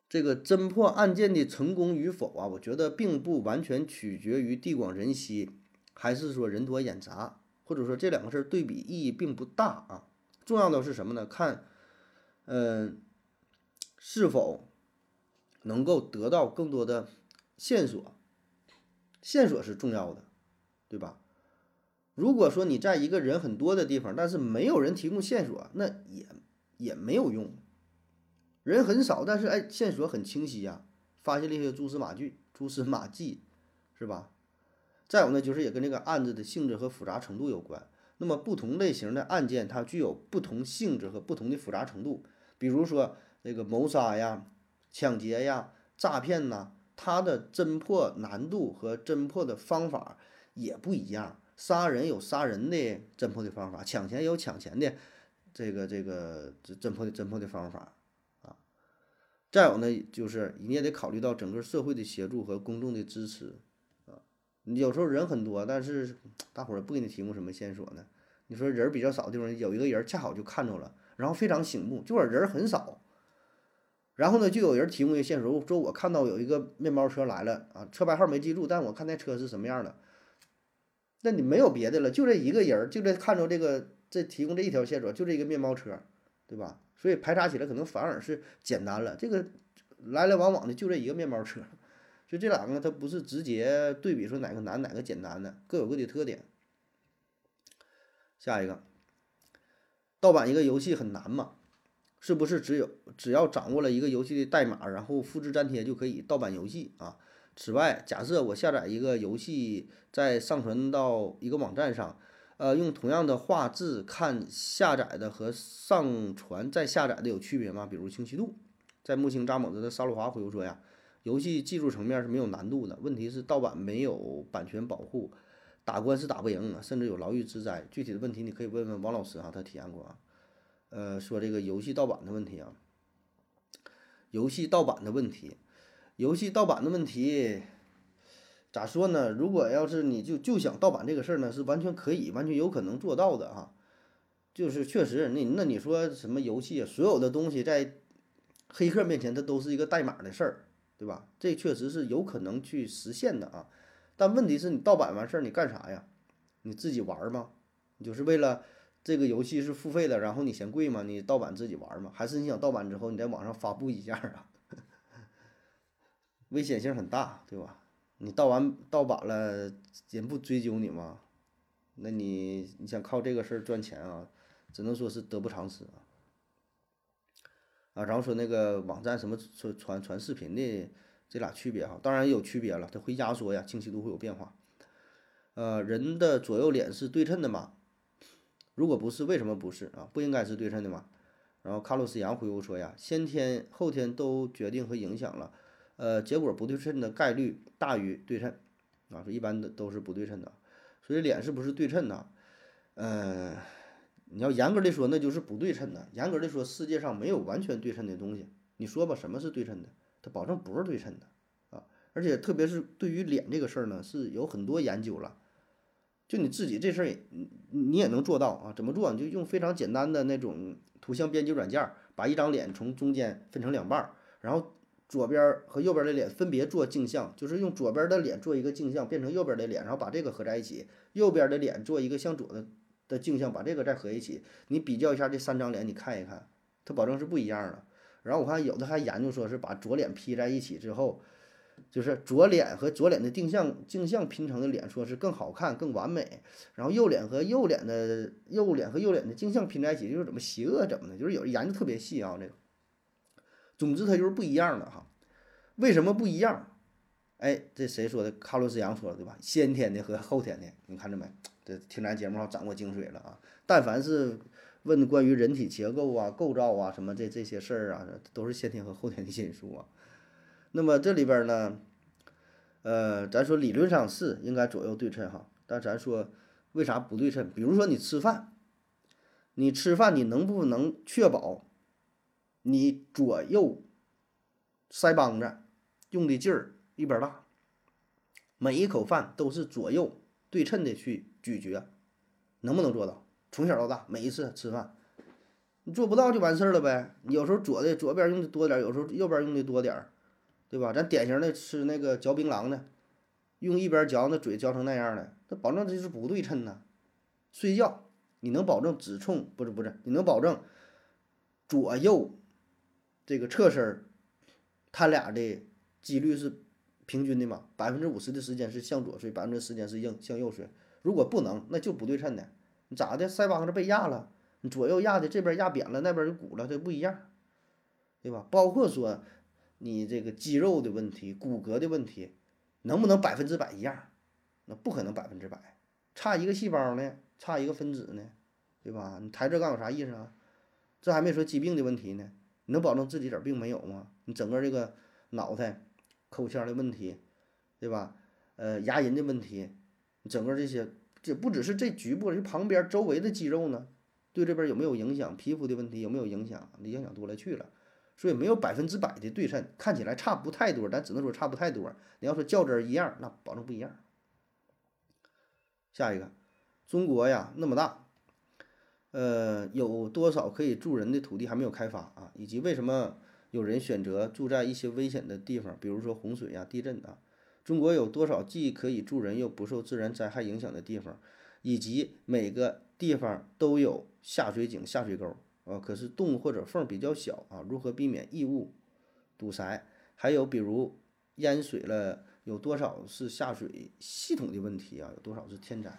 这个侦破案件的成功与否啊，我觉得并不完全取决于地广人稀，还是说人多眼杂，或者说这两个事儿对比意义并不大啊。重要的是什么呢？看，嗯，是否能够得到更多的。线索，线索是重要的，对吧？如果说你在一个人很多的地方，但是没有人提供线索，那也也没有用。人很少，但是哎，线索很清晰呀，发现了一些蛛丝马迹，蛛丝马迹，是吧？再有呢，就是也跟这个案子的性质和复杂程度有关。那么不同类型的案件，它具有不同性质和不同的复杂程度。比如说那个谋杀呀、抢劫呀、诈骗呐。它的侦破难度和侦破的方法也不一样，杀人有杀人的侦破的方法，抢钱有抢钱的这个这个侦破的侦破的方法啊。再有呢，就是你也得考虑到整个社会的协助和公众的支持啊。你有时候人很多，但是大伙儿不给你提供什么线索呢？你说人比较少的地方，有一个人恰好就看着了，然后非常醒目，就是人很少。然后呢，就有人提供一个线索，说我看到有一个面包车来了啊，车牌号没记住，但我看那车是什么样的。那你没有别的了，就这一个人，就这看着这个，这提供这一条线索，就这一个面包车，对吧？所以排查起来可能反而是简单了。这个来来往往的就这一个面包车，所以这两个它不是直接对比说哪个难哪个简单的，各有各的特点。下一个，盗版一个游戏很难吗？是不是只有只要掌握了一个游戏的代码，然后复制粘贴就可以盗版游戏啊？此外，假设我下载一个游戏，再上传到一个网站上，呃，用同样的画质看下载的和上传再下载的有区别吗？比如清晰度。在木星扎猛子的沙鲁华回复说呀，游戏技术层面是没有难度的，问题是盗版没有版权保护，打官司打不赢，甚至有牢狱之灾。具体的问题你可以问问王老师啊，他体验过啊。呃，说这个游戏盗版的问题啊，游戏盗版的问题，游戏盗版的问题，咋说呢？如果要是你就就想盗版这个事儿呢，是完全可以、完全有可能做到的哈。就是确实，那那你说什么游戏，所有的东西在黑客面前，它都是一个代码的事儿，对吧？这确实是有可能去实现的啊。但问题是你盗版完事儿，你干啥呀？你自己玩吗？你就是为了？这个游戏是付费的，然后你嫌贵吗？你盗版自己玩吗？还是你想盗版之后你在网上发布一下啊？危险性很大，对吧？你盗完盗版了，人不追究你吗？那你你想靠这个事儿赚钱啊，只能说是得不偿失啊。啊，然后说那个网站什么传传传视频的这俩区别哈，当然有区别了，它会压缩呀，清晰度会有变化。呃，人的左右脸是对称的吗？如果不是，为什么不是啊？不应该是对称的吗？然后卡洛斯杨回复说呀，先天后天都决定和影响了，呃，结果不对称的概率大于对称啊，说一般的都是不对称的，所以脸是不是对称的？呃，你要严格的说，那就是不对称的。严格的说，世界上没有完全对称的东西。你说吧，什么是对称的？它保证不是对称的啊！而且特别是对于脸这个事儿呢，是有很多研究了。就你自己这事儿，你你也能做到啊？怎么做？你就用非常简单的那种图像编辑软件，把一张脸从中间分成两半，然后左边和右边的脸分别做镜像，就是用左边的脸做一个镜像，变成右边的脸，然后把这个合在一起，右边的脸做一个向左的的镜像，把这个再合一起，你比较一下这三张脸，你看一看，它保证是不一样的。然后我看有的还研究说是把左脸 P 在一起之后。就是左脸和左脸的定向镜像拼成的脸，说是更好看、更完美。然后右脸和右脸的右脸和右脸的镜像拼在一起，就是怎么邪恶怎么的，就是有的研究特别细啊。这个，总之它就是不一样的哈。为什么不一样？哎，这谁说的？卡洛斯杨说的对吧？先天的和后天的，你看着没？这听咱节目上掌握精髓了啊。但凡是问关于人体结构啊、构造啊什么这这些事儿啊，都是先天和后天的因素啊。那么这里边呢，呃，咱说理论上是应该左右对称哈，但咱说为啥不对称？比如说你吃饭，你吃饭你能不能确保你左右腮帮子用的劲儿一边大，每一口饭都是左右对称的去咀嚼，能不能做到？从小到大每一次吃饭，你做不到就完事儿了呗。有时候左的左边用的多点，有时候右边用的多点儿。对吧？咱典型的吃那个嚼槟榔的，用一边嚼，那嘴嚼成那样的，那保证这是不对称呢。睡觉你能保证只冲不是不是？你能保证左右这个侧身，他俩的几率是平均的嘛？百分之五十的时间是向左睡，百分之时间是向向右睡。如果不能，那就不对称的。你咋的？腮帮子被压了，你左右压的这边压扁了，那边就鼓了，这不一样，对吧？包括说。你这个肌肉的问题、骨骼的问题，能不能百分之百一样？那不可能百分之百，差一个细胞呢，差一个分子呢，对吧？你抬这杠有啥意思啊？这还没说疾病的问题呢，你能保证自己点病没有吗？你整个这个脑袋、口腔的问题，对吧？呃，牙龈的问题，你整个这些，这不只是这局部，这旁边周围的肌肉呢，对这边有没有影响？皮肤的问题有没有影响？你影响多了去了。所以没有百分之百的对称，看起来差不太多，但只能说差不太多。你要说较真一样，那保证不一样。下一个，中国呀那么大，呃，有多少可以住人的土地还没有开发啊？以及为什么有人选择住在一些危险的地方，比如说洪水呀、地震啊？中国有多少既可以住人又不受自然灾害影响的地方？以及每个地方都有下水井、下水沟。啊，可是洞或者缝比较小啊，如何避免异物堵塞？还有比如淹水了，有多少是下水系统的问题啊？有多少是天灾？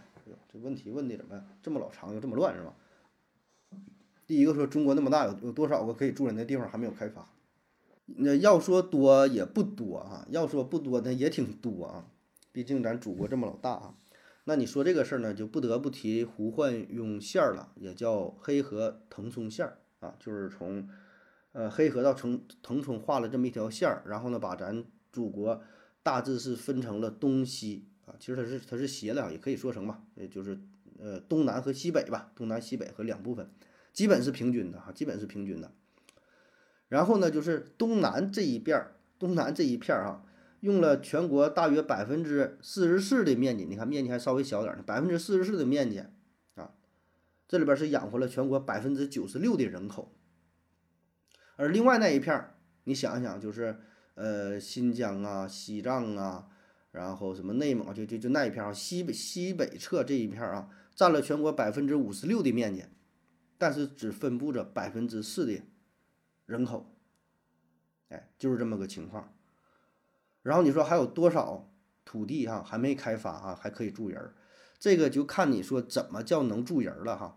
这问题问的怎么这么老长又这么乱是吧？第一个说中国那么大，有有多少个可以住人的地方还没有开发？那要说多也不多啊，要说不多那也挺多啊，毕竟咱祖国这么老大啊。那你说这个事儿呢，就不得不提胡焕庸线儿了，也叫黑河腾冲线儿啊，就是从呃黑河到腾腾冲画了这么一条线儿，然后呢，把咱祖国大致是分成了东西啊，其实它是它是斜的，也可以说成吧，也就是呃东南和西北吧，东南西北和两部分，基本是平均的哈，基本是平均的。然后呢，就是东南这一边儿，东南这一片儿哈。用了全国大约百分之四十四的面积，你看面积还稍微小点儿呢，百分之四十四的面积啊，这里边是养活了全国百分之九十六的人口。而另外那一片儿，你想一想，就是呃新疆啊、西藏啊，然后什么内蒙，就就就那一片儿，西北西北侧这一片儿啊，占了全国百分之五十六的面积，但是只分布着百分之四的人口，哎，就是这么个情况。然后你说还有多少土地哈还没开发啊，还可以住人儿？这个就看你说怎么叫能住人了哈。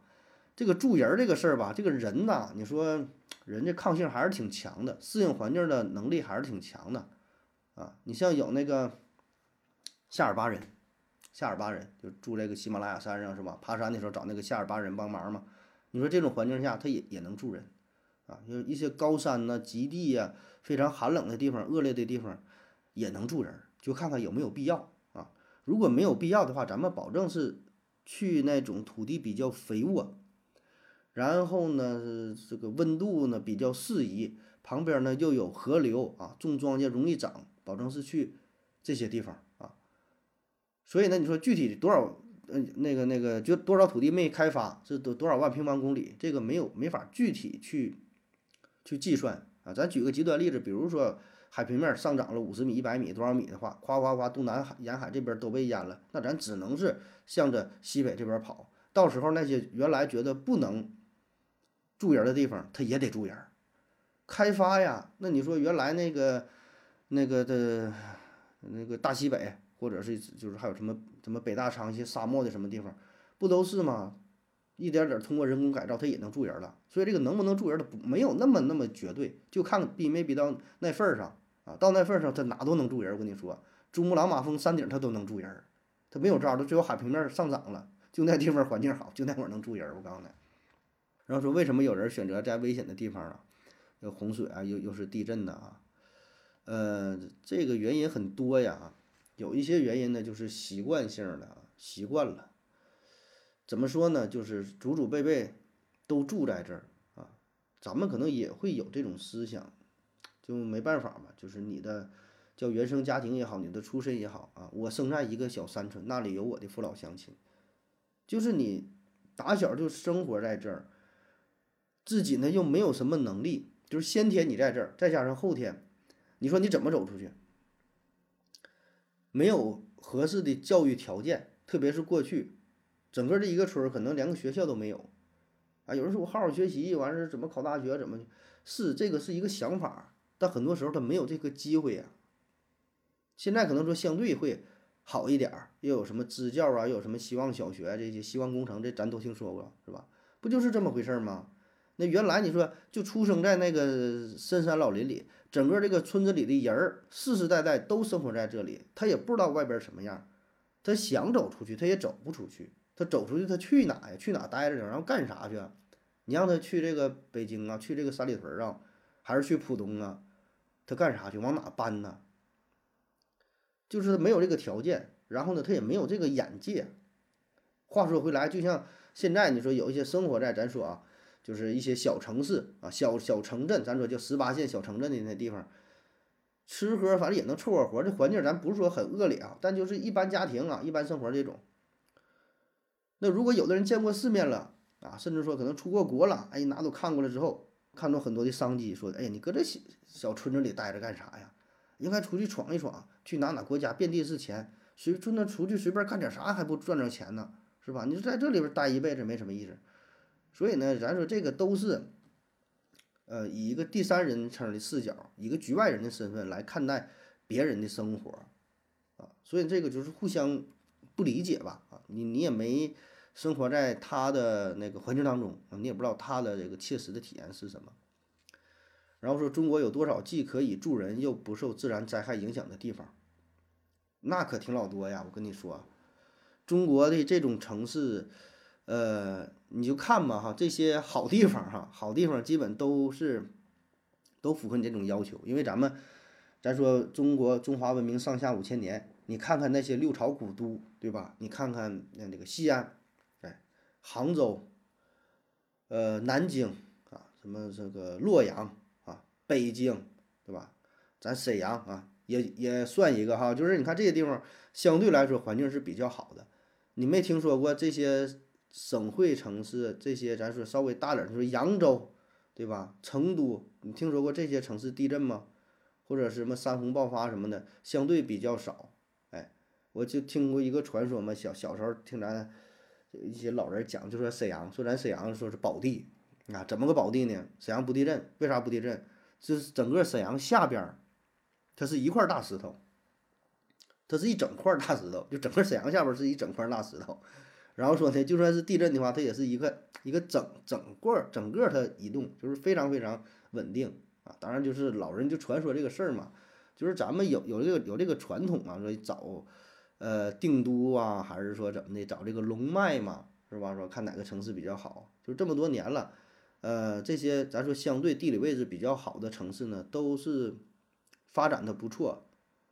这个住人这个事儿吧，这个人呐，你说人家抗性还是挺强的，适应环境的能力还是挺强的啊。你像有那个夏尔巴人，夏尔巴人就住这个喜马拉雅山上是吧？爬山的时候找那个夏尔巴人帮忙嘛。你说这种环境下，它也也能住人啊？就是一些高山呐、极地呀、非常寒冷的地方、恶劣的地方也能住人，就看看有没有必要啊。如果没有必要的话，咱们保证是去那种土地比较肥沃。然后呢，这个温度呢比较适宜，旁边呢又有河流啊，种庄稼容易长，保证是去这些地方啊。所以呢，你说具体多少，嗯，那个那个就多少土地没开发，是多多少万平方公里，这个没有没法具体去去计算啊。咱举个极端例子，比如说海平面上涨了五十米、一百米多少米的话，夸夸夸东南海沿海这边都被淹了，那咱只能是向着西北这边跑。到时候那些原来觉得不能。住人的地方，他也得住人。开发呀，那你说原来那个那个的，那个大西北，或者是就是还有什么什么北大昌一些沙漠的什么地方，不都是吗？一点点通过人工改造，它也能住人了。所以这个能不能住人的不没有那么那么绝对，就看逼没逼到那份儿上啊。到那份儿上，它哪都能住人。我跟你说，珠穆朗玛峰山顶它都能住人，它没有招儿，它最后海平面上涨了，就那地方环境好，就那会儿能住人。我告诉你。然后说为什么有人选择在危险的地方啊？有洪水啊，又又是地震的啊，呃，这个原因很多呀。有一些原因呢，就是习惯性的啊，习惯了。怎么说呢？就是祖祖辈辈都住在这儿啊，咱们可能也会有这种思想，就没办法嘛。就是你的叫原生家庭也好，你的出身也好啊，我生在一个小山村，那里有我的父老乡亲，就是你打小就生活在这儿。自己呢又没有什么能力，就是先天你在这儿，再加上后天，你说你怎么走出去？没有合适的教育条件，特别是过去，整个这一个村儿可能连个学校都没有，啊，有人说我好好学习，完事怎么考大学？怎么是这个是一个想法，但很多时候他没有这个机会呀。现在可能说相对会好一点儿，又有什么支教啊，又有什么希望小学这些希望工程，这咱都听说过是吧？不就是这么回事吗？那原来你说就出生在那个深山老林里，整个这个村子里的人儿世世代代都生活在这里，他也不知道外边什么样，他想走出去他也走不出去，他走出去他去哪呀？去哪待着去？然后干啥去？你让他去这个北京啊，去这个三里屯啊，还是去浦东啊？他干啥去？往哪搬呢？就是没有这个条件，然后呢，他也没有这个眼界。话说回来，就像现在你说有一些生活在咱说啊。就是一些小城市啊，小小城镇，咱说叫十八线小城镇的那地方，吃喝反正也能凑合活。这环境咱不是说很恶劣啊，但就是一般家庭啊，一般生活这种。那如果有的人见过世面了啊，甚至说可能出过国了，哎，哪都看过了之后，看到很多的商机，说，哎呀，你搁这小小村子里待着干啥呀？应该出去闯一闯，去哪哪国家遍地是钱，随就那出去随便干点啥还不赚着钱呢？是吧？你说在这里边待一辈子没什么意思。所以呢，咱说这个都是，呃，以一个第三人称的视角，一个局外人的身份来看待别人的生活，啊，所以这个就是互相不理解吧，啊，你你也没生活在他的那个环境当中，你也不知道他的这个切实的体验是什么。然后说中国有多少既可以住人又不受自然灾害影响的地方？那可挺老多呀，我跟你说，中国的这种城市。呃，你就看吧哈，这些好地方哈，好地方基本都是都符合你这种要求，因为咱们咱说中国中华文明上下五千年，你看看那些六朝古都，对吧？你看看那那个西安，哎，杭州，呃，南京啊，什么这个洛阳啊，北京，对吧？咱沈阳啊，也也算一个哈，就是你看这些地方相对来说环境是比较好的，你没听说过这些？省会城市这些，咱说稍微大点儿，说扬州，对吧？成都，你听说过这些城市地震吗？或者什么山洪爆发什么的，相对比较少。哎，我就听过一个传说嘛，小小时候听咱一些老人讲，就说沈阳，说咱沈阳说是宝地啊，怎么个宝地呢？沈阳不地震，为啥不地震？就是整个沈阳下边儿，它是一块大石头，它是一整块大石头，就整个沈阳下边是一整块大石头。然后说呢，就算是地震的话，它也是一个一个整整个整个它移动，就是非常非常稳定啊。当然就是老人就传说这个事儿嘛，就是咱们有有这个有这个传统啊，说找呃定都啊，还是说怎么的找这个龙脉嘛，是吧？说看哪个城市比较好，就这么多年了，呃，这些咱说相对地理位置比较好的城市呢，都是发展的不错，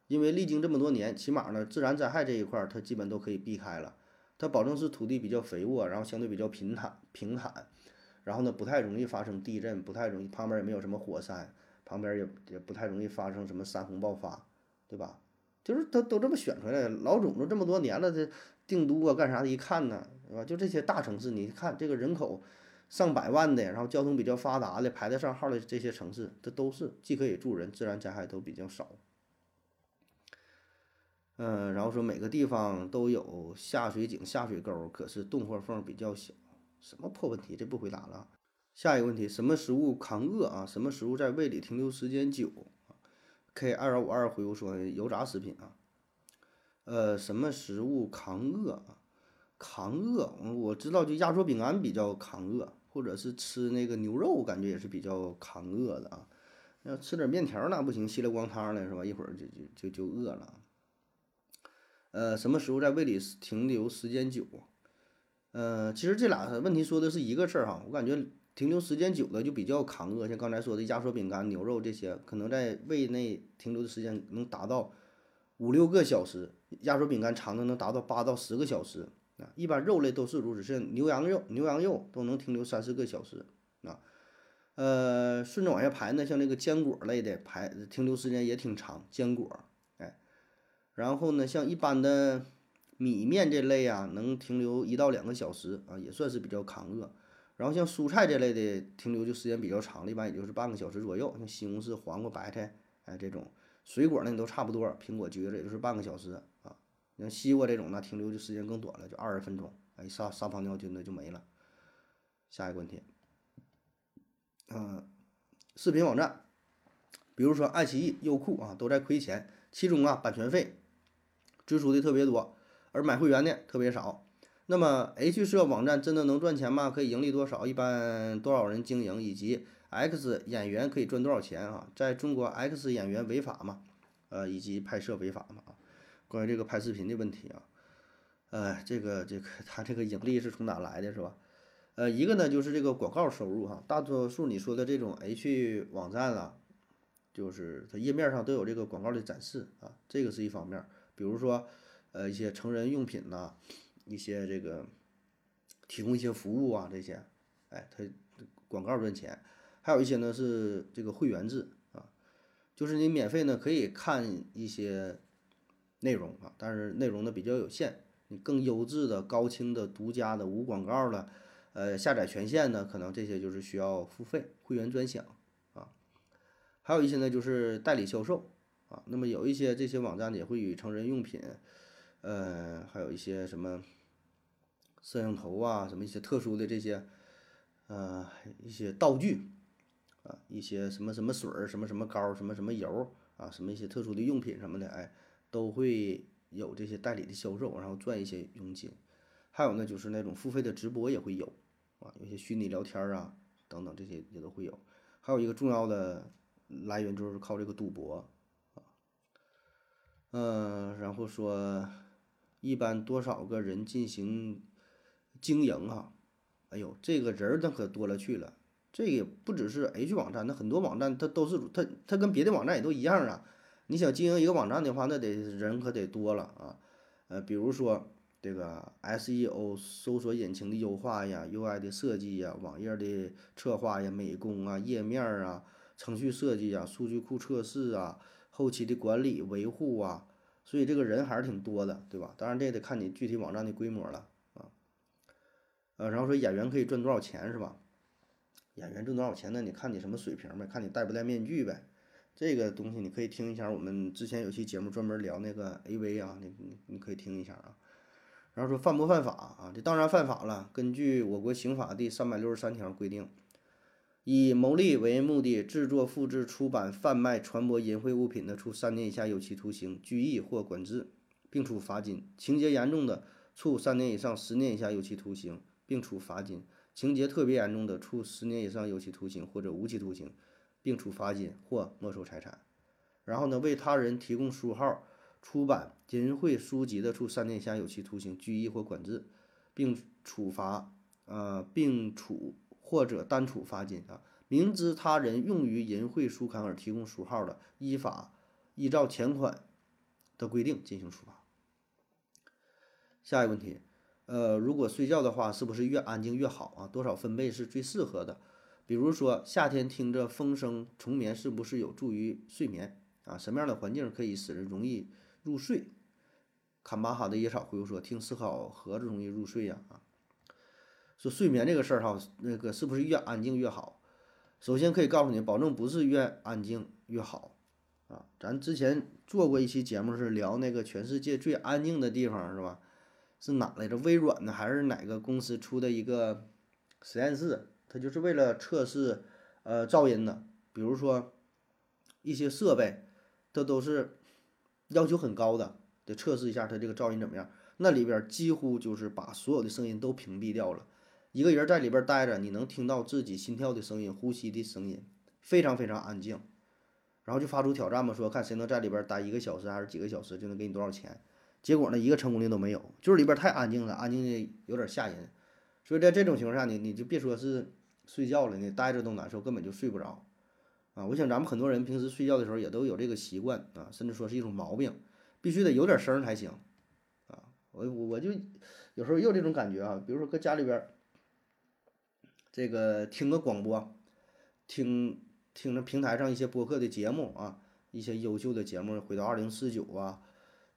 因为历经这么多年，起码呢自然灾害这一块儿它基本都可以避开了。它保证是土地比较肥沃，然后相对比较平坦平坦，然后呢不太容易发生地震，不太容易旁边也没有什么火山，旁边也也不太容易发生什么山洪爆发，对吧？就是都都这么选出来的，老总都这么多年了，这定都啊干啥的？一看呢，是吧？就这些大城市，你看这个人口上百万的，然后交通比较发达的，排得上号的这些城市，这都是既可以住人，自然灾害都比较少。嗯，然后说每个地方都有下水井、下水沟，可是洞或缝比较小。什么破问题？这不回答了。下一个问题，什么食物抗饿啊？什么食物在胃里停留时间久？K 二幺五二回复说油炸食品啊。呃，什么食物抗饿啊？抗饿，我知道就压缩饼干比较抗饿，或者是吃那个牛肉，我感觉也是比较抗饿的啊。要吃点面条那不行，稀里咣汤的是吧？一会儿就就就就饿了。呃，什么食物在胃里停留时间久？呃，其实这俩问题说的是一个事儿哈。我感觉停留时间久了就比较抗饿，像刚才说的压缩饼干、牛肉这些，可能在胃内停留的时间能达到五六个小时，压缩饼干长的能达到八到十个小时啊。一般肉类都是如此，像牛羊肉、牛羊肉都能停留三四个小时啊。呃，顺着往下排呢，像那个坚果类的排停留时间也挺长，坚果。然后呢，像一般的米面这类啊，能停留一到两个小时啊，也算是比较抗饿。然后像蔬菜这类的，停留就时间比较长，一般也就是半个小时左右。像西红柿、黄瓜、白菜，哎，这种水果呢都差不多。苹果、橘子也就是半个小时啊。像西瓜这种呢，停留就时间更短了，就二十分钟，哎，撒撒泡尿菌的就没了。下一个问题，嗯，视频网站，比如说爱奇艺、优酷啊，都在亏钱，其中啊，版权费。支出的特别多，而买会员的特别少。那么 H 社网站真的能赚钱吗？可以盈利多少？一般多少人经营？以及 X 演员可以赚多少钱啊？在中国，X 演员违法吗？呃，以及拍摄违法吗？啊，关于这个拍视频的问题啊，呃，这个这个他这个盈利是从哪来的，是吧？呃，一个呢就是这个广告收入哈，大多数你说的这种 H 网站啊，就是它页面上都有这个广告的展示啊，这个是一方面。比如说，呃，一些成人用品呐，一些这个提供一些服务啊，这些，哎，它广告赚钱。还有一些呢是这个会员制啊，就是你免费呢可以看一些内容啊，但是内容呢比较有限。你更优质的、高清的、独家的、无广告的，呃，下载权限呢，可能这些就是需要付费会员专享啊。还有一些呢就是代理销售。啊，那么有一些这些网站也会与成人用品，呃，还有一些什么摄像头啊，什么一些特殊的这些，呃，一些道具，啊，一些什么什么水儿，什么什么膏，什么什么油啊，什么一些特殊的用品什么的，哎，都会有这些代理的销售，然后赚一些佣金。还有呢，就是那种付费的直播也会有，啊，有些虚拟聊天啊等等这些也都会有。还有一个重要的来源就是靠这个赌博。嗯，然后说，一般多少个人进行经营啊？哎呦，这个人儿那可多了去了。这也不只是 H 网站，那很多网站它都是它它跟别的网站也都一样啊。你想经营一个网站的话，那得人可得多了啊。呃，比如说这个 SEO 搜索引擎的优化呀，UI 的设计呀，网页的策划呀，美工啊，页面啊，程序设计啊，数据库测试啊。后期的管理维护啊，所以这个人还是挺多的，对吧？当然这也得看你具体网站的规模了啊。呃，然后说演员可以赚多少钱是吧？演员挣多少钱呢？你看你什么水平呗，看你戴不戴面具呗。这个东西你可以听一下，我们之前有期节目专门聊那个 AV 啊，你你你可以听一下啊。然后说犯不犯法啊？这当然犯法了。根据我国刑法第三百六十三条规定。以牟利为目的制作、复制、出版、贩卖、传播淫秽物品的，处三年以下有期徒刑、拘役或管制，并处罚金；情节严重的，处三年以上十年以下有期徒刑，并处罚金；情节特别严重的，处十年以上有期徒刑或者无期徒刑，并处罚金或没收财产。然后呢，为他人提供书号、出版淫秽书籍的，处三年以下有期徒刑、拘役或管制，并处罚呃，并处或者单处罚金啊。明知他人用于淫秽书刊而提供书号的，依法依照前款的规定进行处罚。下一个问题，呃，如果睡觉的话，是不是越安静越好啊？多少分贝是最适合的？比如说夏天听着风声虫眠，是不是有助于睡眠啊？什么样的环境可以使人容易入睡？坎巴哈的野草回复说，听思考盒子容易入睡呀啊。说睡眠这个事儿哈，那个是不是越安静越好？首先可以告诉你，保证不是越安静越好，啊，咱之前做过一期节目是聊那个全世界最安静的地方是吧？是哪来着？微软的还是哪个公司出的一个实验室？它就是为了测试呃噪音的，比如说一些设备，它都是要求很高的，得测试一下它这个噪音怎么样。那里边几乎就是把所有的声音都屏蔽掉了。一个人在里边待着，你能听到自己心跳的声音、呼吸的声音，非常非常安静。然后就发出挑战嘛，说看谁能在里边待一个小时还是几个小时，就能给你多少钱。结果呢，一个成功的都没有，就是里边太安静了，安静的有点吓人。所以在这种情况下，你你就别说是睡觉了，你待着都难受，根本就睡不着啊。我想咱们很多人平时睡觉的时候也都有这个习惯啊，甚至说是一种毛病，必须得有点声才行啊。我我我就有时候也有这种感觉啊，比如说搁家里边。这个听个广播，听听着平台上一些播客的节目啊，一些优秀的节目，回到二零四九啊，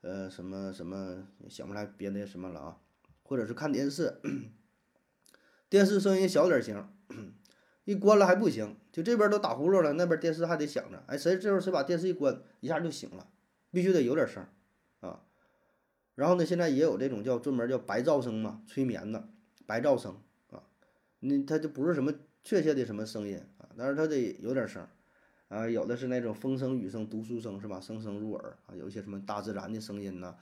呃，什么什么想不来别的什么了啊，或者是看电视，电视声音小点行，一关了还不行，就这边都打呼噜了，那边电视还得响着，哎，谁这时候谁把电视一关，一下就醒了，必须得有点声啊。然后呢，现在也有这种叫专门叫白噪声嘛，催眠的白噪声。你它就不是什么确切的什么声音啊，但是它得有点声，啊，有的是那种风声、雨声、读书声是吧？声声入耳啊，有一些什么大自然的声音呐，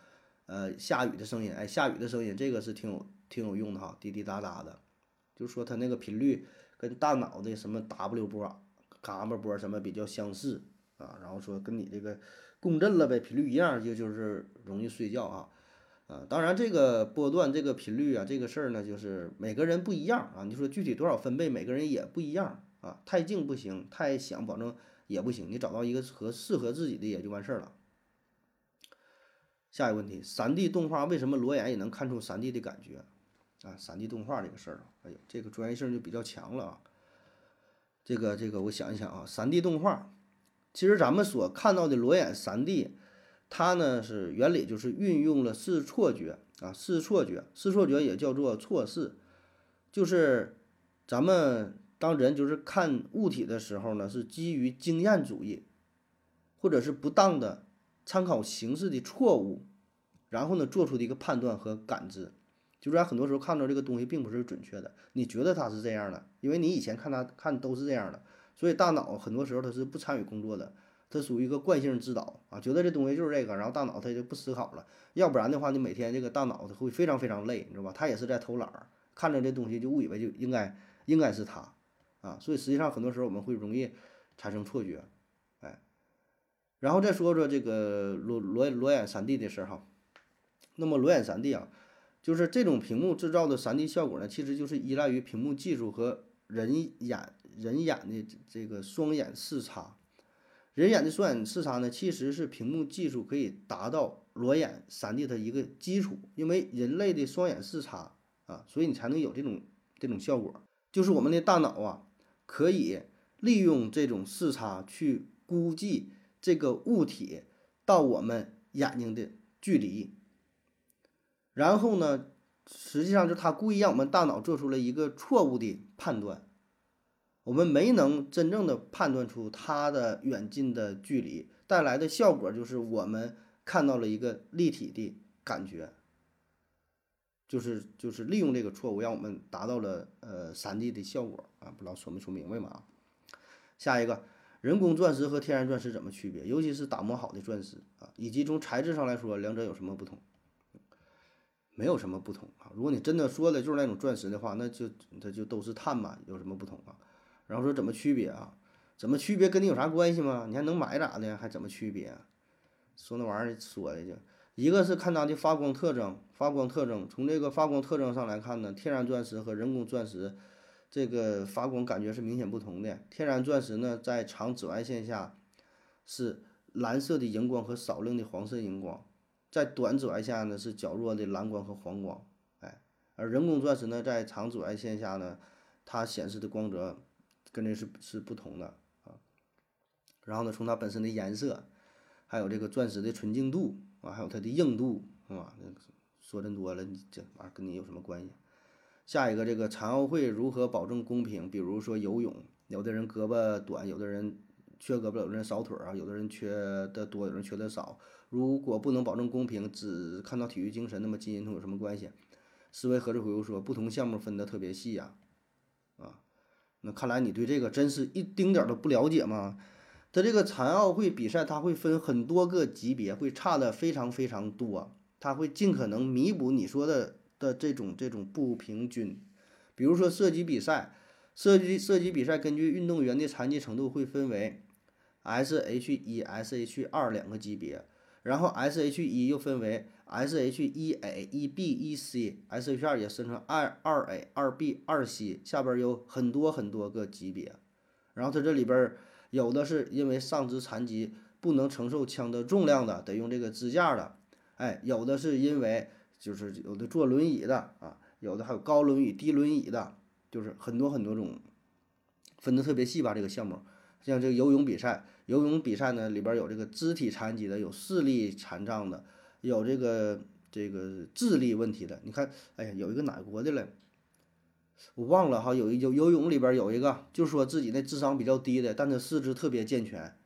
呃，下雨的声音，哎，下雨的声音这个是挺有挺有用的哈，滴滴答答的，就说它那个频率跟大脑的什么 W 波、伽马波什么比较相似啊，然后说跟你这个共振了呗，频率一样就就是容易睡觉啊。啊，当然，这个波段、这个频率啊，这个事儿呢，就是每个人不一样啊。你说具体多少分贝，每个人也不一样啊。太静不行，太响保证也不行。你找到一个合适合自己的也就完事儿了。下一个问题，三 D 动画为什么裸眼也能看出三 D 的感觉啊？三 D 动画这个事儿，哎呦，这个专业性就比较强了啊。这个这个，我想一想啊，三 D 动画，其实咱们所看到的裸眼三 D。它呢是原理就是运用了视错觉啊，视错觉，视错觉也叫做错视，就是咱们当人就是看物体的时候呢，是基于经验主义，或者是不当的参考形式的错误，然后呢做出的一个判断和感知，就是在很多时候看到这个东西并不是准确的，你觉得它是这样的，因为你以前看它看都是这样的，所以大脑很多时候它是不参与工作的。它属于一个惯性指导啊，觉得这东西就是这个，然后大脑它就不思考了。要不然的话，你每天这个大脑它会非常非常累，你知道吧？它也是在偷懒儿，看着这东西就误以为就应该应该是它啊。所以实际上很多时候我们会容易产生错觉，哎。然后再说说这个裸裸裸眼 3D 的事儿哈。那么裸眼 3D 啊，就是这种屏幕制造的 3D 效果呢，其实就是依赖于屏幕技术和人眼人眼的这个双眼视差。人眼的双眼视差呢，其实是屏幕技术可以达到裸眼 3D 的一个基础。因为人类的双眼视差啊，所以你才能有这种这种效果。就是我们的大脑啊，可以利用这种视差去估计这个物体到我们眼睛的距离，然后呢，实际上就它故意让我们大脑做出了一个错误的判断。我们没能真正的判断出它的远近的距离带来的效果，就是我们看到了一个立体的感觉，就是就是利用这个错误，让我们达到了呃三 D 的效果啊，不知道说没说明白嘛啊？下一个，人工钻石和天然钻石怎么区别？尤其是打磨好的钻石啊，以及从材质上来说，两者有什么不同？没有什么不同啊。如果你真的说的就是那种钻石的话，那就它就都是碳嘛，有什么不同啊？然后说怎么区别啊？怎么区别跟你有啥关系吗？你还能买咋的？还怎么区别？说那玩意儿说的就，一个是看它的发光特征，发光特征从这个发光特征上来看呢，天然钻石和人工钻石这个发光感觉是明显不同的。天然钻石呢，在长紫外线下是蓝色的荧光和少量的黄色荧光，在短紫外下呢是较弱的蓝光和黄光。哎，而人工钻石呢，在长紫外线下呢，它显示的光泽跟这是是不同的啊。然后呢，从它本身的颜色，还有这个钻石的纯净度啊，还有它的硬度，啊，那？说真多了，你这玩意儿跟你有什么关系？下一个，这个残奥会如何保证公平？比如说游泳，有的人胳膊短，有的人缺胳膊，有的人少腿儿啊，有的人缺的多，有人缺的少。如果不能保证公平，只看到体育精神，那么金银铜有什么关系？思维核子回复说，不同项目分得特别细呀，啊，那看来你对这个真是一丁点儿都不了解吗？它这个残奥会比赛，它会分很多个级别，会差的非常非常多。它会尽可能弥补你说的的这种这种不平均。比如说射击比赛，射击射击比赛根据运动员的残疾程度会分为 S H 一、S H 二两个级别，然后 S H 一又分为 S H 一 A、一 B、一 C，S H 二也分成二二 A、二 B、二 C，下边有很多很多个级别。然后它这里边。有的是因为上肢残疾不能承受枪的重量的，得用这个支架的，哎，有的是因为就是有的坐轮椅的啊，有的还有高轮椅、低轮椅的，就是很多很多种，分的特别细吧。这个项目，像这个游泳比赛，游泳比赛呢里边有这个肢体残疾的，有视力残障的，有这个这个智力问题的。你看，哎呀，有一个哪国的嘞？我忘了哈，有一游游泳里边有一个，就说自己那智商比较低的，但他四肢特别健全，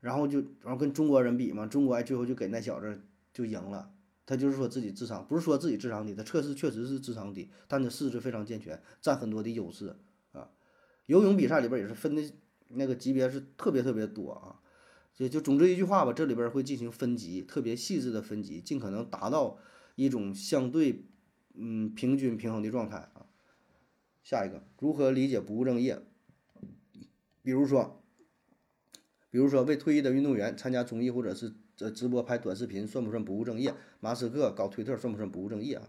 然后就然后跟中国人比嘛，中国最后就给那小子就赢了。他就是说自己智商不是说自己智商低，他测试确实是智商低，但他四肢非常健全，占很多的优势啊。游泳比赛里边也是分的那个级别是特别特别多啊，就就总之一句话吧，这里边会进行分级，特别细致的分级，尽可能达到一种相对嗯平均平衡的状态啊。下一个，如何理解不务正业？比如说，比如说为退役的运动员参加综艺或者是呃直播拍短视频，算不算不务正业？马斯克搞推特算不算不务正业啊？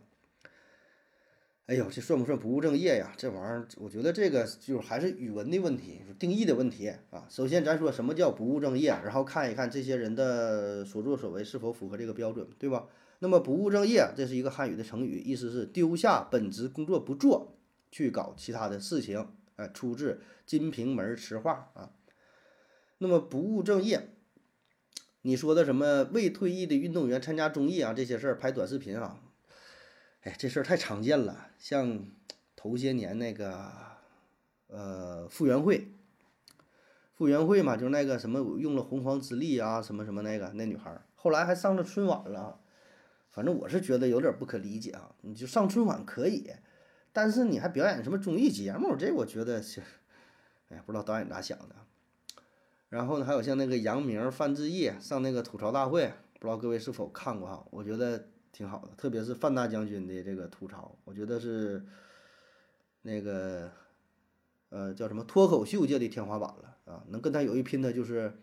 哎呦，这算不算不务正业呀？这玩意儿，我觉得这个就是还是语文的问题，定义的问题啊。首先，咱说什么叫不务正业，然后看一看这些人的所作所为是否符合这个标准，对吧？那么不务正业，这是一个汉语的成语，意思是丢下本职工作不做。去搞其他的事情，哎，出自《金瓶门词话》啊。那么不务正业，你说的什么未退役的运动员参加综艺啊这些事儿，拍短视频啊，哎，这事儿太常见了。像头些年那个呃傅园慧，傅园慧嘛，就是那个什么用了洪荒之力啊，什么什么那个那女孩，后来还上了春晚了。反正我是觉得有点不可理解啊，你就上春晚可以。但是你还表演什么综艺节目？这我觉得是，哎，不知道导演咋想的。然后呢，还有像那个杨明、范志毅上那个吐槽大会，不知道各位是否看过哈？我觉得挺好的，特别是范大将军的这个吐槽，我觉得是那个呃叫什么脱口秀界的天花板了啊！能跟他有一拼的就是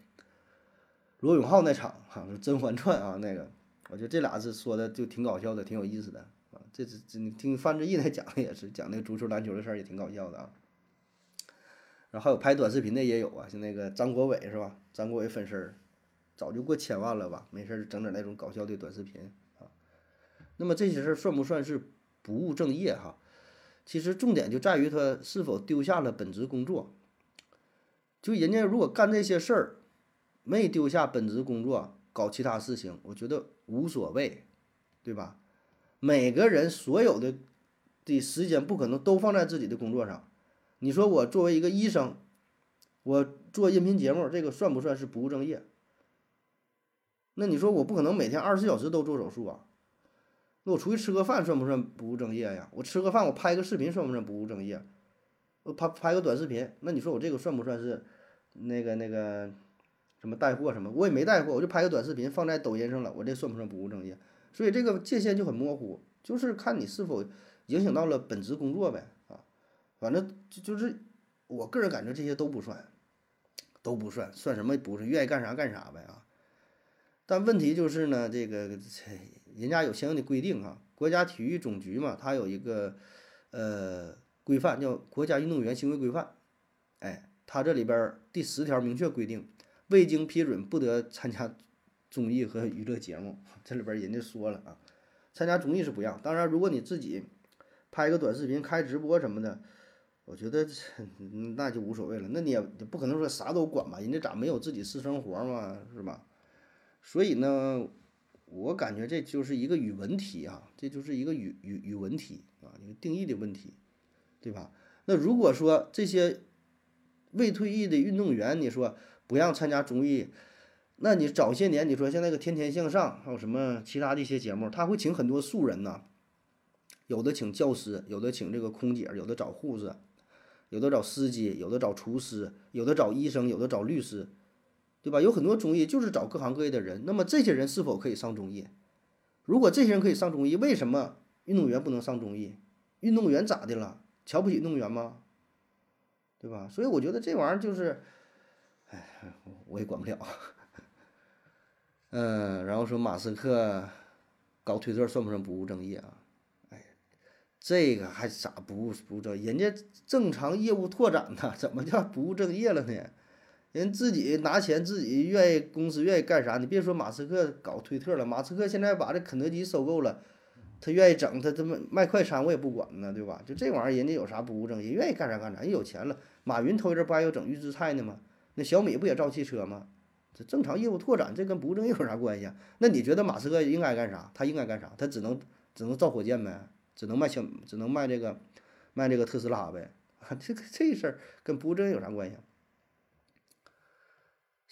罗永浩那场哈，《甄嬛传》啊，那个我觉得这俩是说的就挺搞笑的，挺有意思的啊。这这这，你听范志毅那讲的也是讲那个足球篮球的事儿，也挺搞笑的啊。然后还有拍短视频的也有啊，像那个张国伟是吧？张国伟粉丝早就过千万了吧？没事儿整点那种搞笑的短视频。那么这些事儿算不算是不务正业哈？其实重点就在于他是否丢下了本职工作。就人家如果干这些事儿，没丢下本职工作，搞其他事情，我觉得无所谓，对吧？每个人所有的的时间不可能都放在自己的工作上。你说我作为一个医生，我做音频节目，这个算不算是不务正业？那你说我不可能每天二十四小时都做手术啊？那我出去吃个饭算不算不务正业呀？我吃个饭，我拍个视频算不算不务正业？我拍拍个短视频，那你说我这个算不算是那个那个什么带货什么？我也没带货，我就拍个短视频放在抖音上了，我这算不算不务正业？所以这个界限就很模糊就是看你是否影响到了本职工作呗啊，反正就就是我个人感觉这些都不算，都不算，算什么不是？愿意干啥干啥呗啊。但问题就是呢，这个人家有相应的规定啊，国家体育总局嘛，它有一个呃规范叫《国家运动员行为规范》，哎，它这里边第十条明确规定，未经批准不得参加综艺和娱乐节目。这里边人家说了啊，参加综艺是不让，当然如果你自己拍个短视频、开直播什么的，我觉得那就无所谓了。那你也不可能说啥都管吧？人家咋没有自己私生活嘛，是吧？所以呢，我感觉这就是一个语文题啊，这就是一个语语语文题啊，一个定义的问题，对吧？那如果说这些未退役的运动员，你说不让参加综艺，那你早些年你说像那个《天天向上》，还有什么其他的一些节目，他会请很多素人呐，有的请教师，有的请这个空姐，有的找护士，有的找司机，有的找厨师，有的找医生，有的找律师。对吧？有很多综艺就是找各行各业的人，那么这些人是否可以上综艺？如果这些人可以上综艺，为什么运动员不能上综艺？运动员咋的了？瞧不起运动员吗？对吧？所以我觉得这玩意儿就是，哎，我也管不了。嗯，然后说马斯克搞推特算不算不务正业啊？哎，这个还咋不务不正业？人家正常业务拓展呢，怎么叫不务正业了呢？人自己拿钱，自己愿意，公司愿意干啥？你别说马斯克搞推特了，马斯克现在把这肯德基收购了，他愿意整，他他妈卖快餐我也不管呢，对吧？就这玩意儿，人家有啥不务正业？愿意干啥干啥，人有钱了。马云头一阵不还有整预制菜呢吗？那小米不也造汽车吗？这正常业务拓展，这跟不务正业有啥关系？那你觉得马斯克应该干啥？他应该干啥？他只能只能造火箭呗，只能卖小，只能卖这个卖这个特斯拉呗？啊 这个这事儿跟不务正业有啥关系？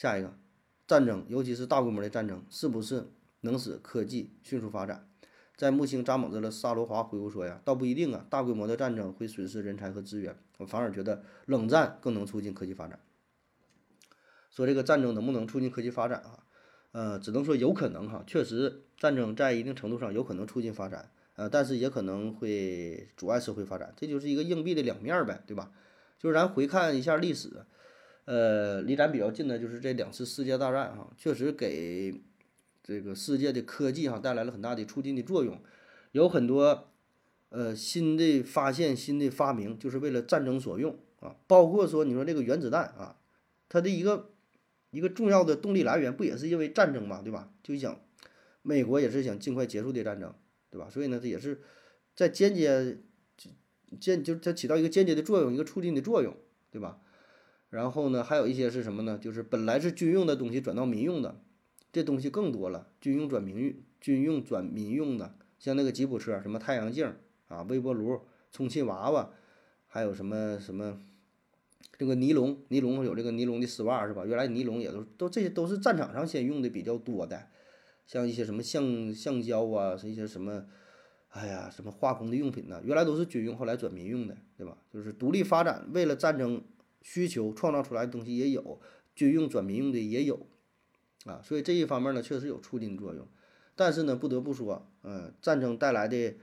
下一个，战争，尤其是大规模的战争，是不是能使科技迅速发展？在木星扎猛子的萨罗华回复说呀，倒不一定啊，大规模的战争会损失人才和资源，我反而觉得冷战更能促进科技发展。说这个战争能不能促进科技发展啊？呃，只能说有可能哈，确实战争在一定程度上有可能促进发展，呃，但是也可能会阻碍社会发展，这就是一个硬币的两面呗，对吧？就是咱回看一下历史。呃，离咱比较近的就是这两次世界大战哈，确实给这个世界的科技哈带来了很大的促进的作用，有很多呃新的发现、新的发明，就是为了战争所用啊。包括说你说这个原子弹啊，它的一个一个重要的动力来源不也是因为战争嘛，对吧？就想美国也是想尽快结束的战争，对吧？所以呢，这也是在间接间就它起到一个间接的作用，一个促进的作用，对吧？然后呢，还有一些是什么呢？就是本来是军用的东西转到民用的，这东西更多了。军用转民用，军用转民用的，像那个吉普车，什么太阳镜啊、微波炉、充气娃娃，还有什么什么这个尼龙，尼龙有这个尼龙的丝袜是吧？原来尼龙也都都这些都是战场上先用的比较多的，像一些什么橡橡胶啊，是一些什么，哎呀，什么化工的用品呢？原来都是军用，后来转民用的，对吧？就是独立发展，为了战争。需求创造出来的东西也有，军用转民用的也有，啊，所以这一方面呢确实有促进作用，但是呢不得不说，嗯，战争带来的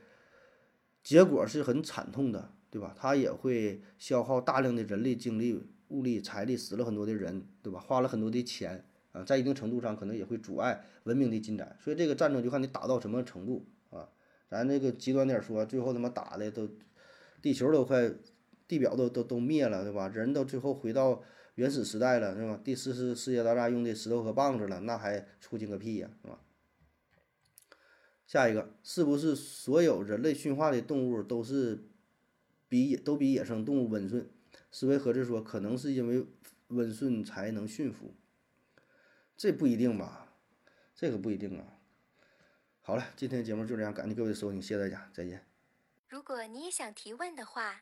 结果是很惨痛的，对吧？它也会消耗大量的人力、精力、物力、财力，死了很多的人，对吧？花了很多的钱，啊，在一定程度上可能也会阻碍文明的进展。所以这个战争就看你打到什么程度啊，咱这个极端点说，最后他妈打的都地球都快。地表都都都灭了，对吧？人都最后回到原始时代了，是吧？第四次世界大战用的石头和棒子了，那还促进个屁呀，是吧？下一个，是不是所有人类驯化的动物都是比都比野生动物温顺？思维盒子说，可能是因为温顺才能驯服，这不一定吧？这个不一定啊。好了，今天节目就这样，感谢各位的收听，谢谢大家，再见。如果你也想提问的话。